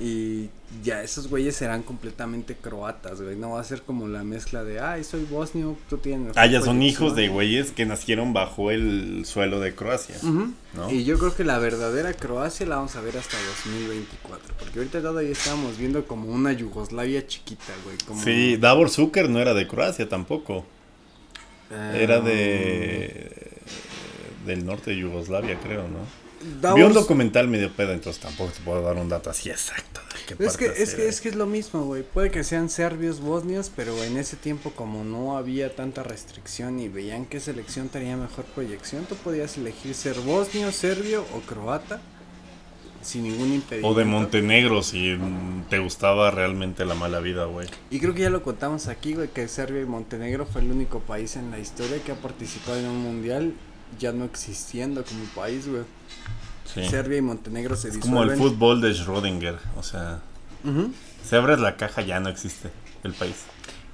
S2: Y ya esos güeyes serán completamente croatas, güey. No va a ser como la mezcla de, ay, soy bosnio, tú tienes.
S1: Ah, ya son hijos de güeyes que nacieron bajo el suelo de Croacia.
S2: Y yo creo que la verdadera Croacia la vamos a ver hasta 2024. Porque ahorita todavía estamos viendo como una Yugoslavia chiquita, güey. Como...
S1: Sí, Davor Zucker no era de Croacia tampoco. Era de. Ah. del norte de Yugoslavia, creo, ¿no? Vi un documental medio pedo, entonces tampoco te puedo dar un dato así exacto.
S2: es, que, es, que, es que es lo mismo, güey. Puede que sean serbios, bosnios, pero en ese tiempo como no había tanta restricción y veían qué selección tenía mejor proyección, tú podías elegir ser bosnio, serbio o croata sin ningún impedimento.
S1: O de Montenegro si te gustaba realmente la mala vida, güey.
S2: Y creo que ya lo contamos aquí, güey, que Serbia y Montenegro fue el único país en la historia que ha participado en un mundial ya no existiendo como país, güey. Serbia y Montenegro se es
S1: Como el fútbol de Schrödinger, o sea, se abre la caja ya no existe el país.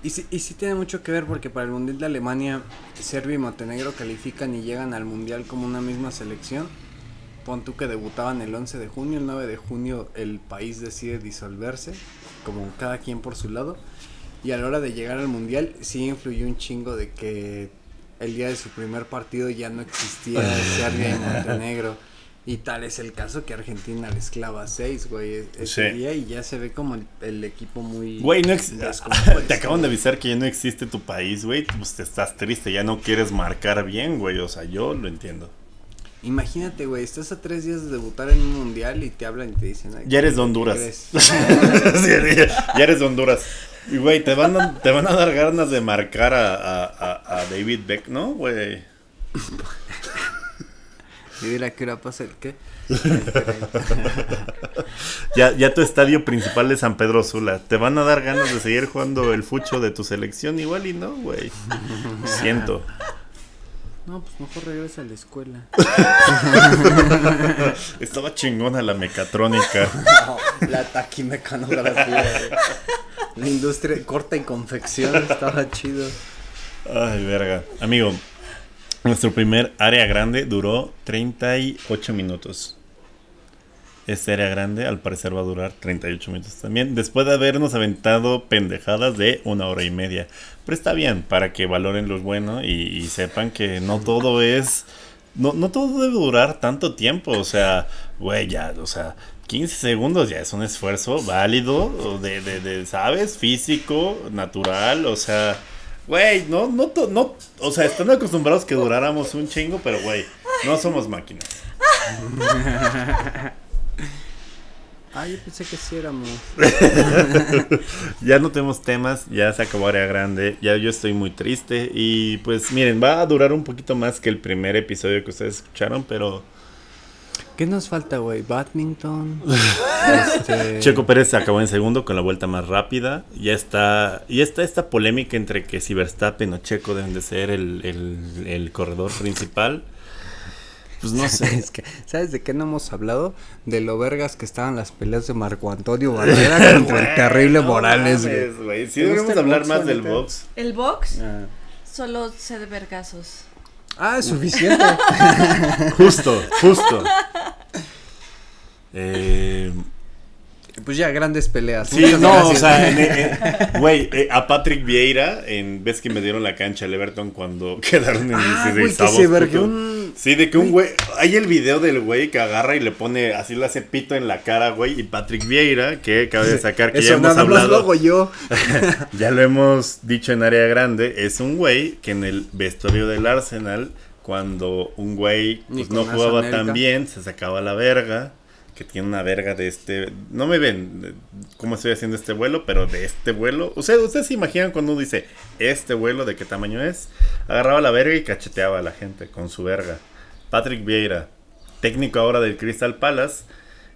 S2: Y sí, y sí tiene mucho que ver porque para el Mundial de Alemania, Serbia y Montenegro califican y llegan al Mundial como una misma selección. Pon tú que debutaban el 11 de junio, el 9 de junio el país decide disolverse, como cada quien por su lado. Y a la hora de llegar al Mundial sí influyó un chingo de que el día de su primer partido ya no existía Serbia y Montenegro. Y tal es el caso que Argentina les clava 6, güey, e-, ese día y ya se ve como el, equipo muy...
S1: Güey, no te acaban de avisar que ya no existe tu país, güey, pues te estás triste, ya no quieres marcar bien, güey, o sea, yo lo entiendo.
S2: Imagínate, güey, estás a tres días de debutar en un mundial y te hablan y te dicen...
S1: Ya eres de Honduras. ya eres de Honduras. Y, güey, te van, a, te van a dar ganas de marcar a, a, a David Beck, ¿no, güey?
S2: Y dirá que hora pasa el qué.
S1: ya, ya tu estadio principal es San Pedro Sula. Te van a dar ganas de seguir jugando el fucho de tu selección igual y no, güey. Siento.
S2: No, pues mejor regresa a la escuela.
S1: Estaba chingona la mecatrónica.
S2: la taquimecanografía. La industria corta y confección estaba chido.
S1: Ay, verga. Amigo, nuestro primer área grande duró 38 minutos. Este área grande al parecer va a durar 38 minutos también. Después de habernos aventado pendejadas de una hora y media. Pero está bien para que valoren lo bueno y, sepan que no todo es... No, no todo debe durar tanto tiempo. O sea, güey, ya, o sea, 15 segundos ya es un esfuerzo válido, de, de, de, ¿sabes? Físico, natural, o sea, Güey, no, no, no, o sea, están acostumbrados que duráramos un chingo, pero güey, no somos máquinas.
S2: Ah, yo pensé que sí éramos.
S1: ya no tenemos temas, ya se acabó área grande, ya yo estoy muy triste y pues miren, va a durar un poquito más que el primer episodio que ustedes escucharon, pero
S2: ¿Qué nos falta, güey? Badminton.
S1: este... Checo Pérez acabó en segundo con la vuelta más rápida. Ya está, y está esta polémica entre que si Verstappen o Checo deben de ser el, corredor principal. Pues no sé.
S2: ¿Sabes de qué no hemos hablado? De lo vergas que estaban las peleas de Marco Antonio Barrera contra el terrible Morales,
S1: güey. Sí, deberíamos hablar más del box.
S3: ¿El box? Ah. Solo sé de vergazos.
S2: Ah, es suficiente.
S1: justo, justo. Eh,
S2: pues ya, grandes peleas.
S1: Sí, no, o sea, güey, eh, a Patrick Vieira, en vez que me dieron la cancha al Everton cuando quedaron en
S2: ah, 16
S1: Sí, de que un güey, hay el video del güey que agarra y le pone, así le hace pito en la cara, güey, y Patrick Vieira, que acaba de sacar que ya hemos hablado.
S2: yo.
S1: ya lo hemos dicho en área grande, es un güey que en el vestuario del Arsenal, cuando un güey pues, no jugaba tan bien, se sacaba la verga que tiene una verga de este. No me ven cómo estoy haciendo este vuelo, pero de este vuelo. Ustedes, ustedes se imaginan cuando uno dice este vuelo, de qué tamaño es. Agarraba la verga y cacheteaba a la gente con su verga. Patrick Vieira, técnico ahora del Crystal Palace.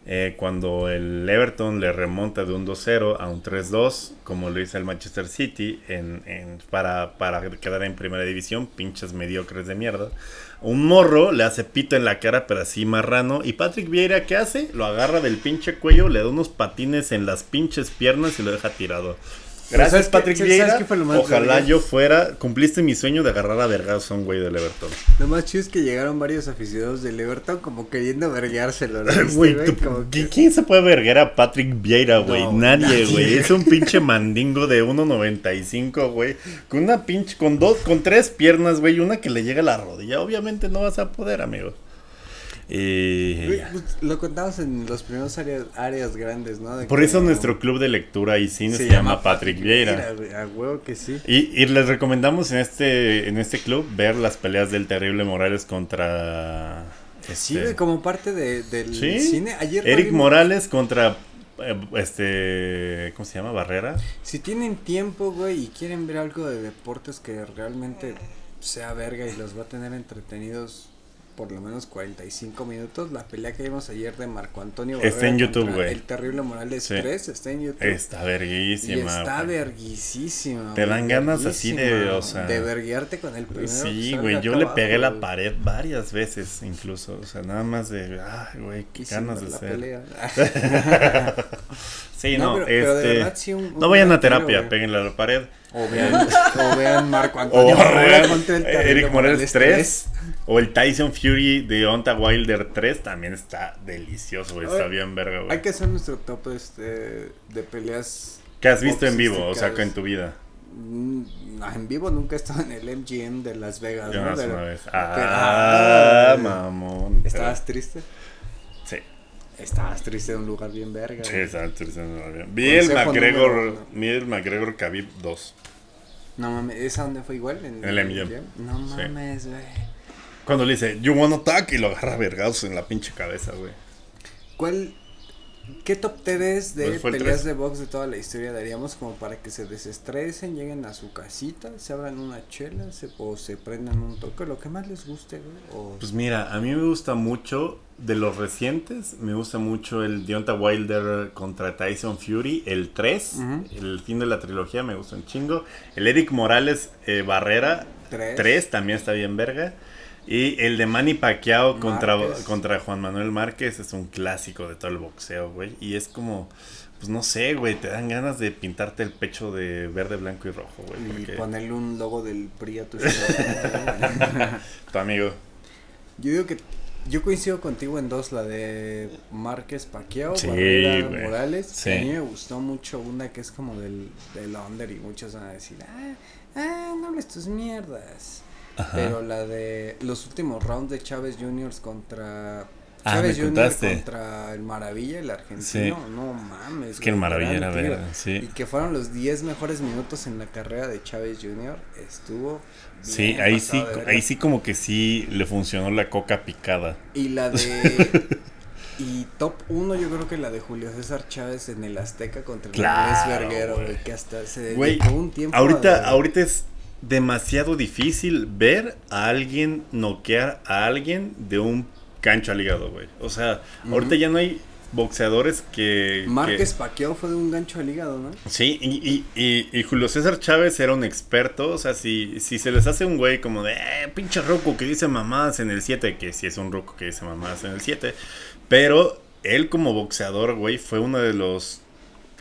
S1: Eh, cuando el Everton le remonta de un 2-0 a un 3-2, como lo hizo el Manchester City, en, para, para quedar en primera división, pinches mediocres de mierda. Un morro le hace pito en la cara, pero así marrano. Y Patrick Vieira, ¿qué hace? Lo agarra del pinche cuello, le da unos patines en las pinches piernas y lo deja tirado. Gracias, Patrick Vieira. Ojalá yo fuera. Cumpliste mi sueño de agarrar a vergas a un güey del Everton.
S2: Lo más chido es que llegaron varios aficionados del Everton como queriendo verguárselo.
S1: Güey, ¿quién se puede verguer a Patrick Vieira, güey? nadie, güey. Es un pinche mandingo de 1.95, güey. Con una pinche. Con dos. Con tres piernas, güey. Una que le llega a la rodilla. Obviamente no vas a poder, amigo. Y
S2: pues, lo contamos en los primeros áreas, grandes, ¿no?
S1: Por eso nuestro club de lectura y cine se, llama Patrick, Vieira.
S2: A huevo que sí.
S1: Y, les recomendamos en este, en este club ver las peleas del terrible Morales contra...
S2: Sí, este, como parte de, del cine. Ayer
S1: Eric Morales contra eh, este, ¿cómo se llama? Barrera.
S2: Si tienen tiempo, güey, y quieren ver algo de deportes que realmente sea verga y los va a tener entretenidos por lo menos 45 minutos. La pelea que vimos ayer de Marco Antonio
S1: Está en YouTube, güey.
S2: El terrible Morales 3 está en YouTube.
S1: Está verguísima.
S2: está verguísima.
S1: Te dan ganas así de, o sea,
S2: de verguiarte con el primero.
S1: Sí, güey, yo le pegué la pared varias veces incluso, o sea, nada más de, ay, güey, qué ganas de hacer. sí, no, este, no vayan a terapia, péguenle a la pared.
S2: O vean, o vean Marco Antonio
S1: o contra el Eric Morales 3. O el Tyson Fury de Onta Wilder 3 también está delicioso, Está bien verga, güey.
S2: Hay que hacer nuestro top este, de peleas.
S1: ¿Qué has visto en vivo? O sea, en tu vida.
S2: Mm, en vivo nunca he estado en el MGM de Las Vegas.
S1: Yo ¿no? una vez. Ah, mamón.
S2: ¿Estabas triste? Estabas triste en un lugar bien verga.
S1: Sí, estaba triste en un lugar bien. Vi el McGregor, vi el McGregor Khabib 2.
S2: No mames, ¿esa dónde fue igual?
S1: En, el MGM.
S2: No mames, güey.
S1: Cuando le dice, you wanna attack, y lo agarra vergados en la pinche cabeza, güey.
S2: ¿Cuál, qué top te ves de peleas de box de toda la historia daríamos como para que se desestresen, lleguen a su casita, se abran una chela se, o se prendan un toque, lo que más les guste, güey?
S1: Pues mira, a mí me gusta mucho de los recientes, me gusta mucho el Deonta Wilder contra Tyson Fury, el 3, el fin de la trilogía, me gusta un chingo. El Eric Morales eh, Barrera 3 también está bien verga. Y el de Manny Pacquiao contra, contra Juan Manuel Márquez es un clásico de todo el boxeo, güey. Y es como, pues no sé, güey, te dan ganas de pintarte el pecho de verde, blanco y rojo, güey.
S2: Y ponerle un logo del PRI a tu
S1: Tu amigo.
S2: Yo digo que yo coincido contigo en dos, la de Márquez Pacquiao,
S1: sí,
S2: Morales. A mí me gustó mucho una que es como del, del under y muchos van a decir, ah, ah no hables tus mierdas. Pero la de los últimos rounds de Chávez Juniors contra ah, Chávez Juniors contra el Maravilla, el argentino, no mames.
S1: Es que el Maravilla era verdad, sí.
S2: Y que fueron los 10 mejores minutos en la carrera de Chávez Junior, estuvo
S1: Sí, ahí sí, ahí sí como que sí le funcionó la coca picada.
S2: Y la de Y top 1 yo creo que la de Julio César Chávez en el Azteca contra el claro, Verguero, que hasta se dedicó un tiempo
S1: ahorita, ahorita es demasiado difícil ver a alguien noquear a alguien de un cancho al hígado, güey. O sea, ahorita ya no hay boxeadores que...
S2: Márquez Paquiao fue de un gancho al hígado, ¿no?
S1: Sí, y, y, y, Julio César Chávez era un experto, o sea, si, si se les hace un güey como de, eh, pinche roco que dice mamás en el 7, que si es un roco que dice mamás en el 7, pero él como boxeador, güey, fue uno de los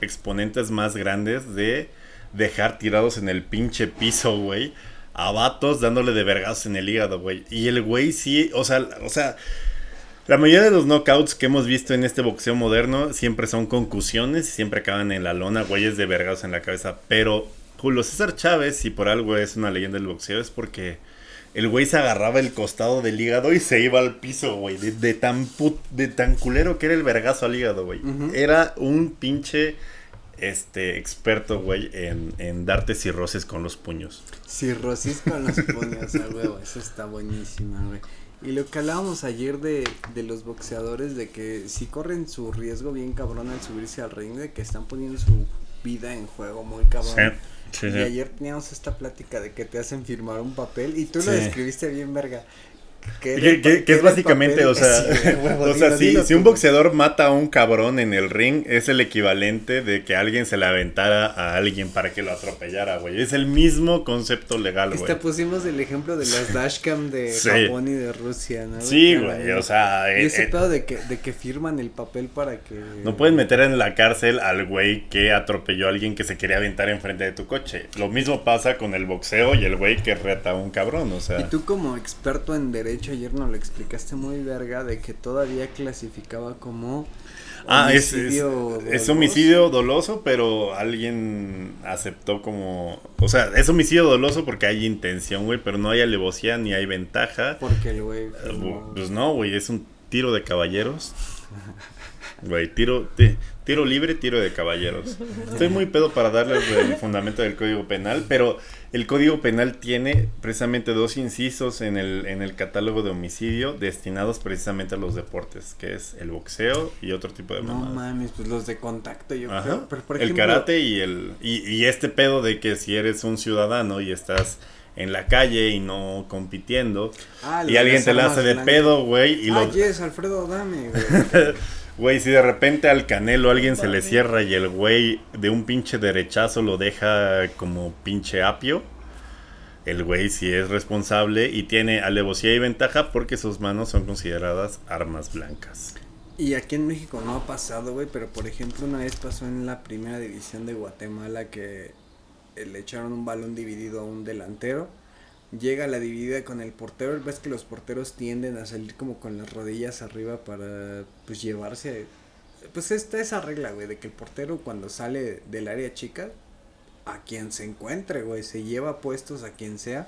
S1: exponentes más grandes de dejar tirados en el pinche piso, güey, a vatos dándole de vergazos en el hígado, güey. Y el güey sí, o sea, o sea, la mayoría de los knockouts que hemos visto en este boxeo moderno siempre son concusiones y siempre acaban en la lona, güeyes de vergazos en la cabeza. Pero Julio César Chávez, si por algo es una leyenda del boxeo, es porque el güey se agarraba el costado del hígado y se iba al piso, güey. De, tan de tan culero que era el vergazo al hígado, güey. Era un pinche este experto, güey, en, en, darte cirrosis con los puños.
S2: Cirrosis con los puños, güey, eso está buenísima, güey. Y lo que hablábamos ayer de, de los boxeadores, de que si corren su riesgo bien cabrón al subirse al ring, de que están poniendo su vida en juego muy cabrón. y ayer teníamos esta plática de que te hacen firmar un papel y tú lo describiste bien, verga.
S1: Que, es básicamente, o sea, o sea si, si, un boxeador mata a un cabrón en el ring, es el equivalente de que alguien se le aventara a alguien para que lo atropellara, güey. Es el mismo concepto legal, güey.
S2: Este pusimos el ejemplo de las dashcam de Japón y de Rusia, ¿no?
S1: Sí, güey, o sea...
S2: Y ese eh, pedo de que, de que firman el papel para que...
S1: No pueden meter en la cárcel al güey que atropelló a alguien que se quería aventar enfrente de tu coche. Lo mismo pasa con el boxeo y el güey que reta a un cabrón, o sea...
S2: Y tú como experto en derecho hecho ayer nos lo explicaste muy verga de que todavía clasificaba como
S1: Ah, es, es, homicidio doloso, pero alguien aceptó como... O sea, es homicidio doloso porque hay intención, güey, pero no hay alevosía ni hay ventaja.
S2: Porque el güey...
S1: Pues no, güey, es un tiro de caballeros. Güey, tiro, tiro libre, tiro de caballeros. Estoy muy pedo para darles el fundamento del Código Penal, pero el Código Penal tiene precisamente dos incisos en el, en el catálogo de homicidio destinados precisamente a los deportes, que es el boxeo y otro tipo de
S2: No mames, pues los de contacto, yo creo.
S1: el karate y el y, y este pedo de que si eres un ciudadano y estás en la calle y no compitiendo. Ah, y alguien te la hace de pedo, güey. Y
S2: ah, yes, Alfredo, dame,
S1: güey. Güey, si de repente al Canelo alguien se le cierra y el güey de un pinche derechazo lo deja como pinche apio, el güey sí es responsable y tiene alevosía y ventaja porque sus manos son consideradas armas blancas.
S2: Y aquí en México no ha pasado, güey, pero por ejemplo una vez pasó en la primera división de Guatemala que le echaron un balón dividido a un delantero llega la dividida con el portero. Ves que los porteros tienden a salir como con las rodillas arriba para pues llevarse. Pues está esa regla, güey, de que el portero cuando sale del área chica, a quien se encuentre, güey, se lleva puestos a quien sea.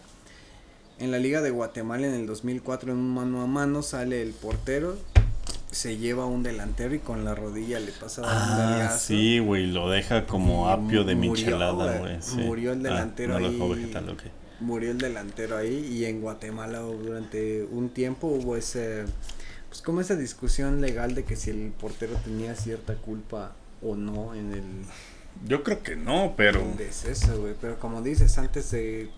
S2: En la Liga de Guatemala en el 2004 en un mano a mano sale el portero, se lleva un delantero y con la rodilla le pasa
S1: ah, Sí, güey, lo deja como apio de michelada, güey.
S2: Murió el ah, delantero ahí murió el delantero ahí y en Guatemala durante un tiempo hubo ese pues como esa discusión legal de que si el portero tenía cierta culpa o no en el
S1: yo creo que no pero
S2: es eso güey pero como dices antes de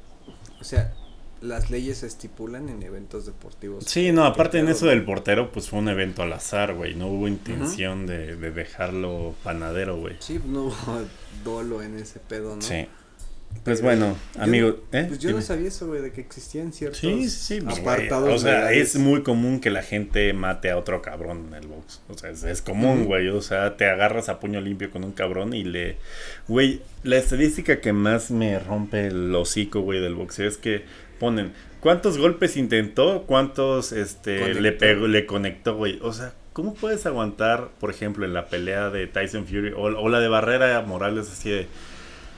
S2: o sea las leyes se estipulan en eventos deportivos.
S1: Sí, no, aparte en eso del portero, pues fue un evento al azar, güey. No hubo intención de, de, dejarlo panadero, güey.
S2: Sí, no hubo dolo en ese pedo, ¿no?
S1: Sí. Pues bueno, amigo, ¿eh?
S2: Pues yo no sabía eso, güey, de que existían ciertos
S1: sí, sí, pues, apartados. o sea, es muy común que la gente mate a otro cabrón en el box. O sea, es, común, güey. O sea, te agarras a puño limpio con un cabrón y le. Güey, la estadística que más me rompe el hocico, güey, del boxeo es que ponen cuántos golpes intentó, cuántos este le pegó, le conectó, güey. O sea, ¿cómo puedes aguantar, por ejemplo, en la pelea de Tyson Fury o, o la de Barrera Morales así de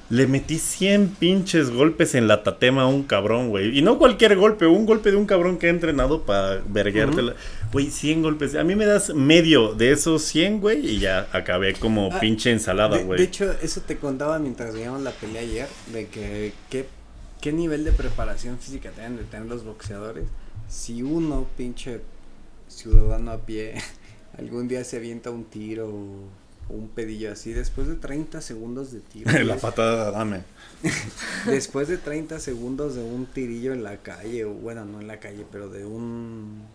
S1: le metí 100 pinches golpes en la tatema a un cabrón, güey. Y no cualquier golpe, un golpe de un cabrón que ha entrenado para verguearte. Güey, 100 golpes. A mí me das medio de esos 100, güey, y ya acabé como ah, pinche ensalada, güey.
S2: De, hecho, eso te contaba mientras veíamos la pelea ayer, de que qué, nivel de preparación física tienen de tener los boxeadores. Si uno, pinche ciudadano a pie, algún día se avienta un tiro un pedillo así después de 30 segundos de tiro.
S1: la patada, dame.
S2: después de 30 segundos de un tirillo en la calle, o bueno, no en la calle, pero de un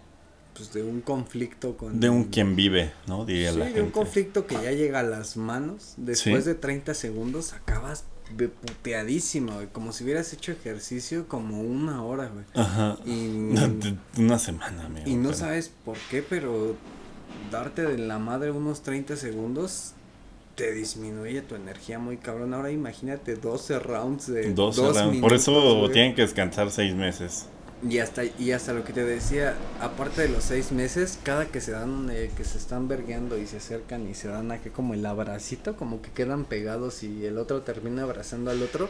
S2: pues de un conflicto con...
S1: De un quien vive, ¿no?
S2: Diría sí, de un conflicto que ya llega a las manos, después de 30 segundos acabas puteadísimo, como si hubieras hecho ejercicio como una hora, güey.
S1: Ajá. Y, una semana, amigo.
S2: Y no sabes por qué, pero darte de la madre unos 30 segundos te disminuye tu energía muy cabrón. Ahora imagínate 12 rounds de 12 dos rounds.
S1: Por eso tienen que descansar 6 meses.
S2: Y hasta, y hasta lo que te decía, aparte de los seis meses, cada que se dan, eh, que se están vergueando y se acercan y se dan aquí como el abracito, como que quedan pegados y el otro termina abrazando al otro,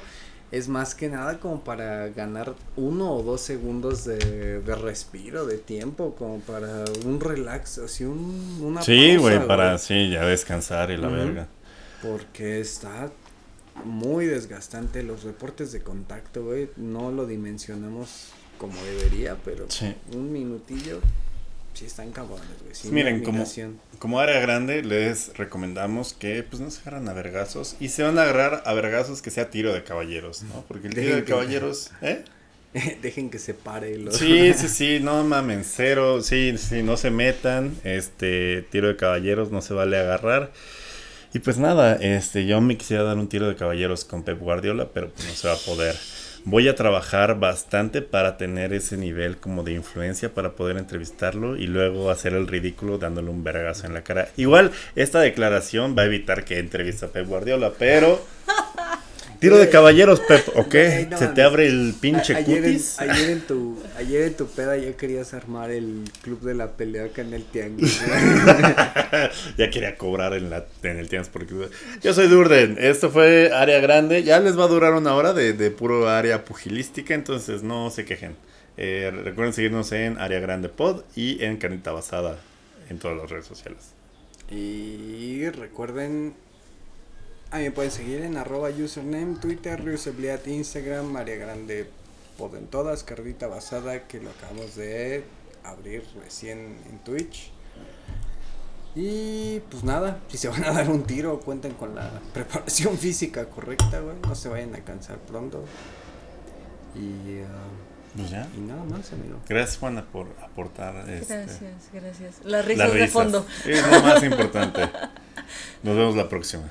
S2: es más que nada como para ganar uno o dos segundos de, de respiro, de tiempo, como para un relax, así un, una
S1: Sí, güey, para, sí, ya descansar y la verga.
S2: Porque está muy desgastante los reportes de contacto, güey, no lo dimensionamos como debería, pero un minutillo sí están cabrones, güey.
S1: Miren, como, como área grande, les recomendamos que pues no se agarran a vergazos y se van a agarrar a vergazos que sea tiro de caballeros, ¿no? Porque el tiro de caballeros, ¿eh?
S2: Dejen que se pare
S1: los... Sí, sí, sí, no mamen, cero, sí, sí, no se metan, este, tiro de caballeros no se vale agarrar. Y pues nada, este, yo me quisiera dar un tiro de caballeros con Pep Guardiola, pero pues no se va a poder voy a trabajar bastante para tener ese nivel como de influencia para poder entrevistarlo y luego hacer el ridículo dándole un vergazo en la cara. Igual esta declaración va a evitar que entrevista a Pep Guardiola, pero Tiro de caballeros, Pep, ¿ok? Se te abre el pinche
S2: ayer cutis. En, ayer, en tu, ayer en tu peda ya querías armar el club de la pelea acá en el tianguis.
S1: ya quería cobrar en, la, en el tianguis porque... Yo soy Durden, esto fue área grande. Ya les va a durar una hora de, de puro área pugilística, entonces no se quejen. Eh, recuerden seguirnos en Área Grande Pod y en Canita Basada en todas las redes sociales.
S2: Y recuerden a mí me pueden seguir en arroba username, Twitter, reusabilidad, Instagram, María Grande, por en todas, Cardita Basada, que lo acabamos de abrir recién en Twitch. Y pues nada, si se van a dar un tiro, cuenten con la preparación física correcta, güey. No se vayan a cansar pronto. Y, uh,
S1: pues ya.
S2: y nada más, amigo.
S1: Gracias, Juana, por aportar.
S3: Este, gracias, gracias. Las risas, de fondo.
S1: Es lo más importante. Nos vemos la próxima.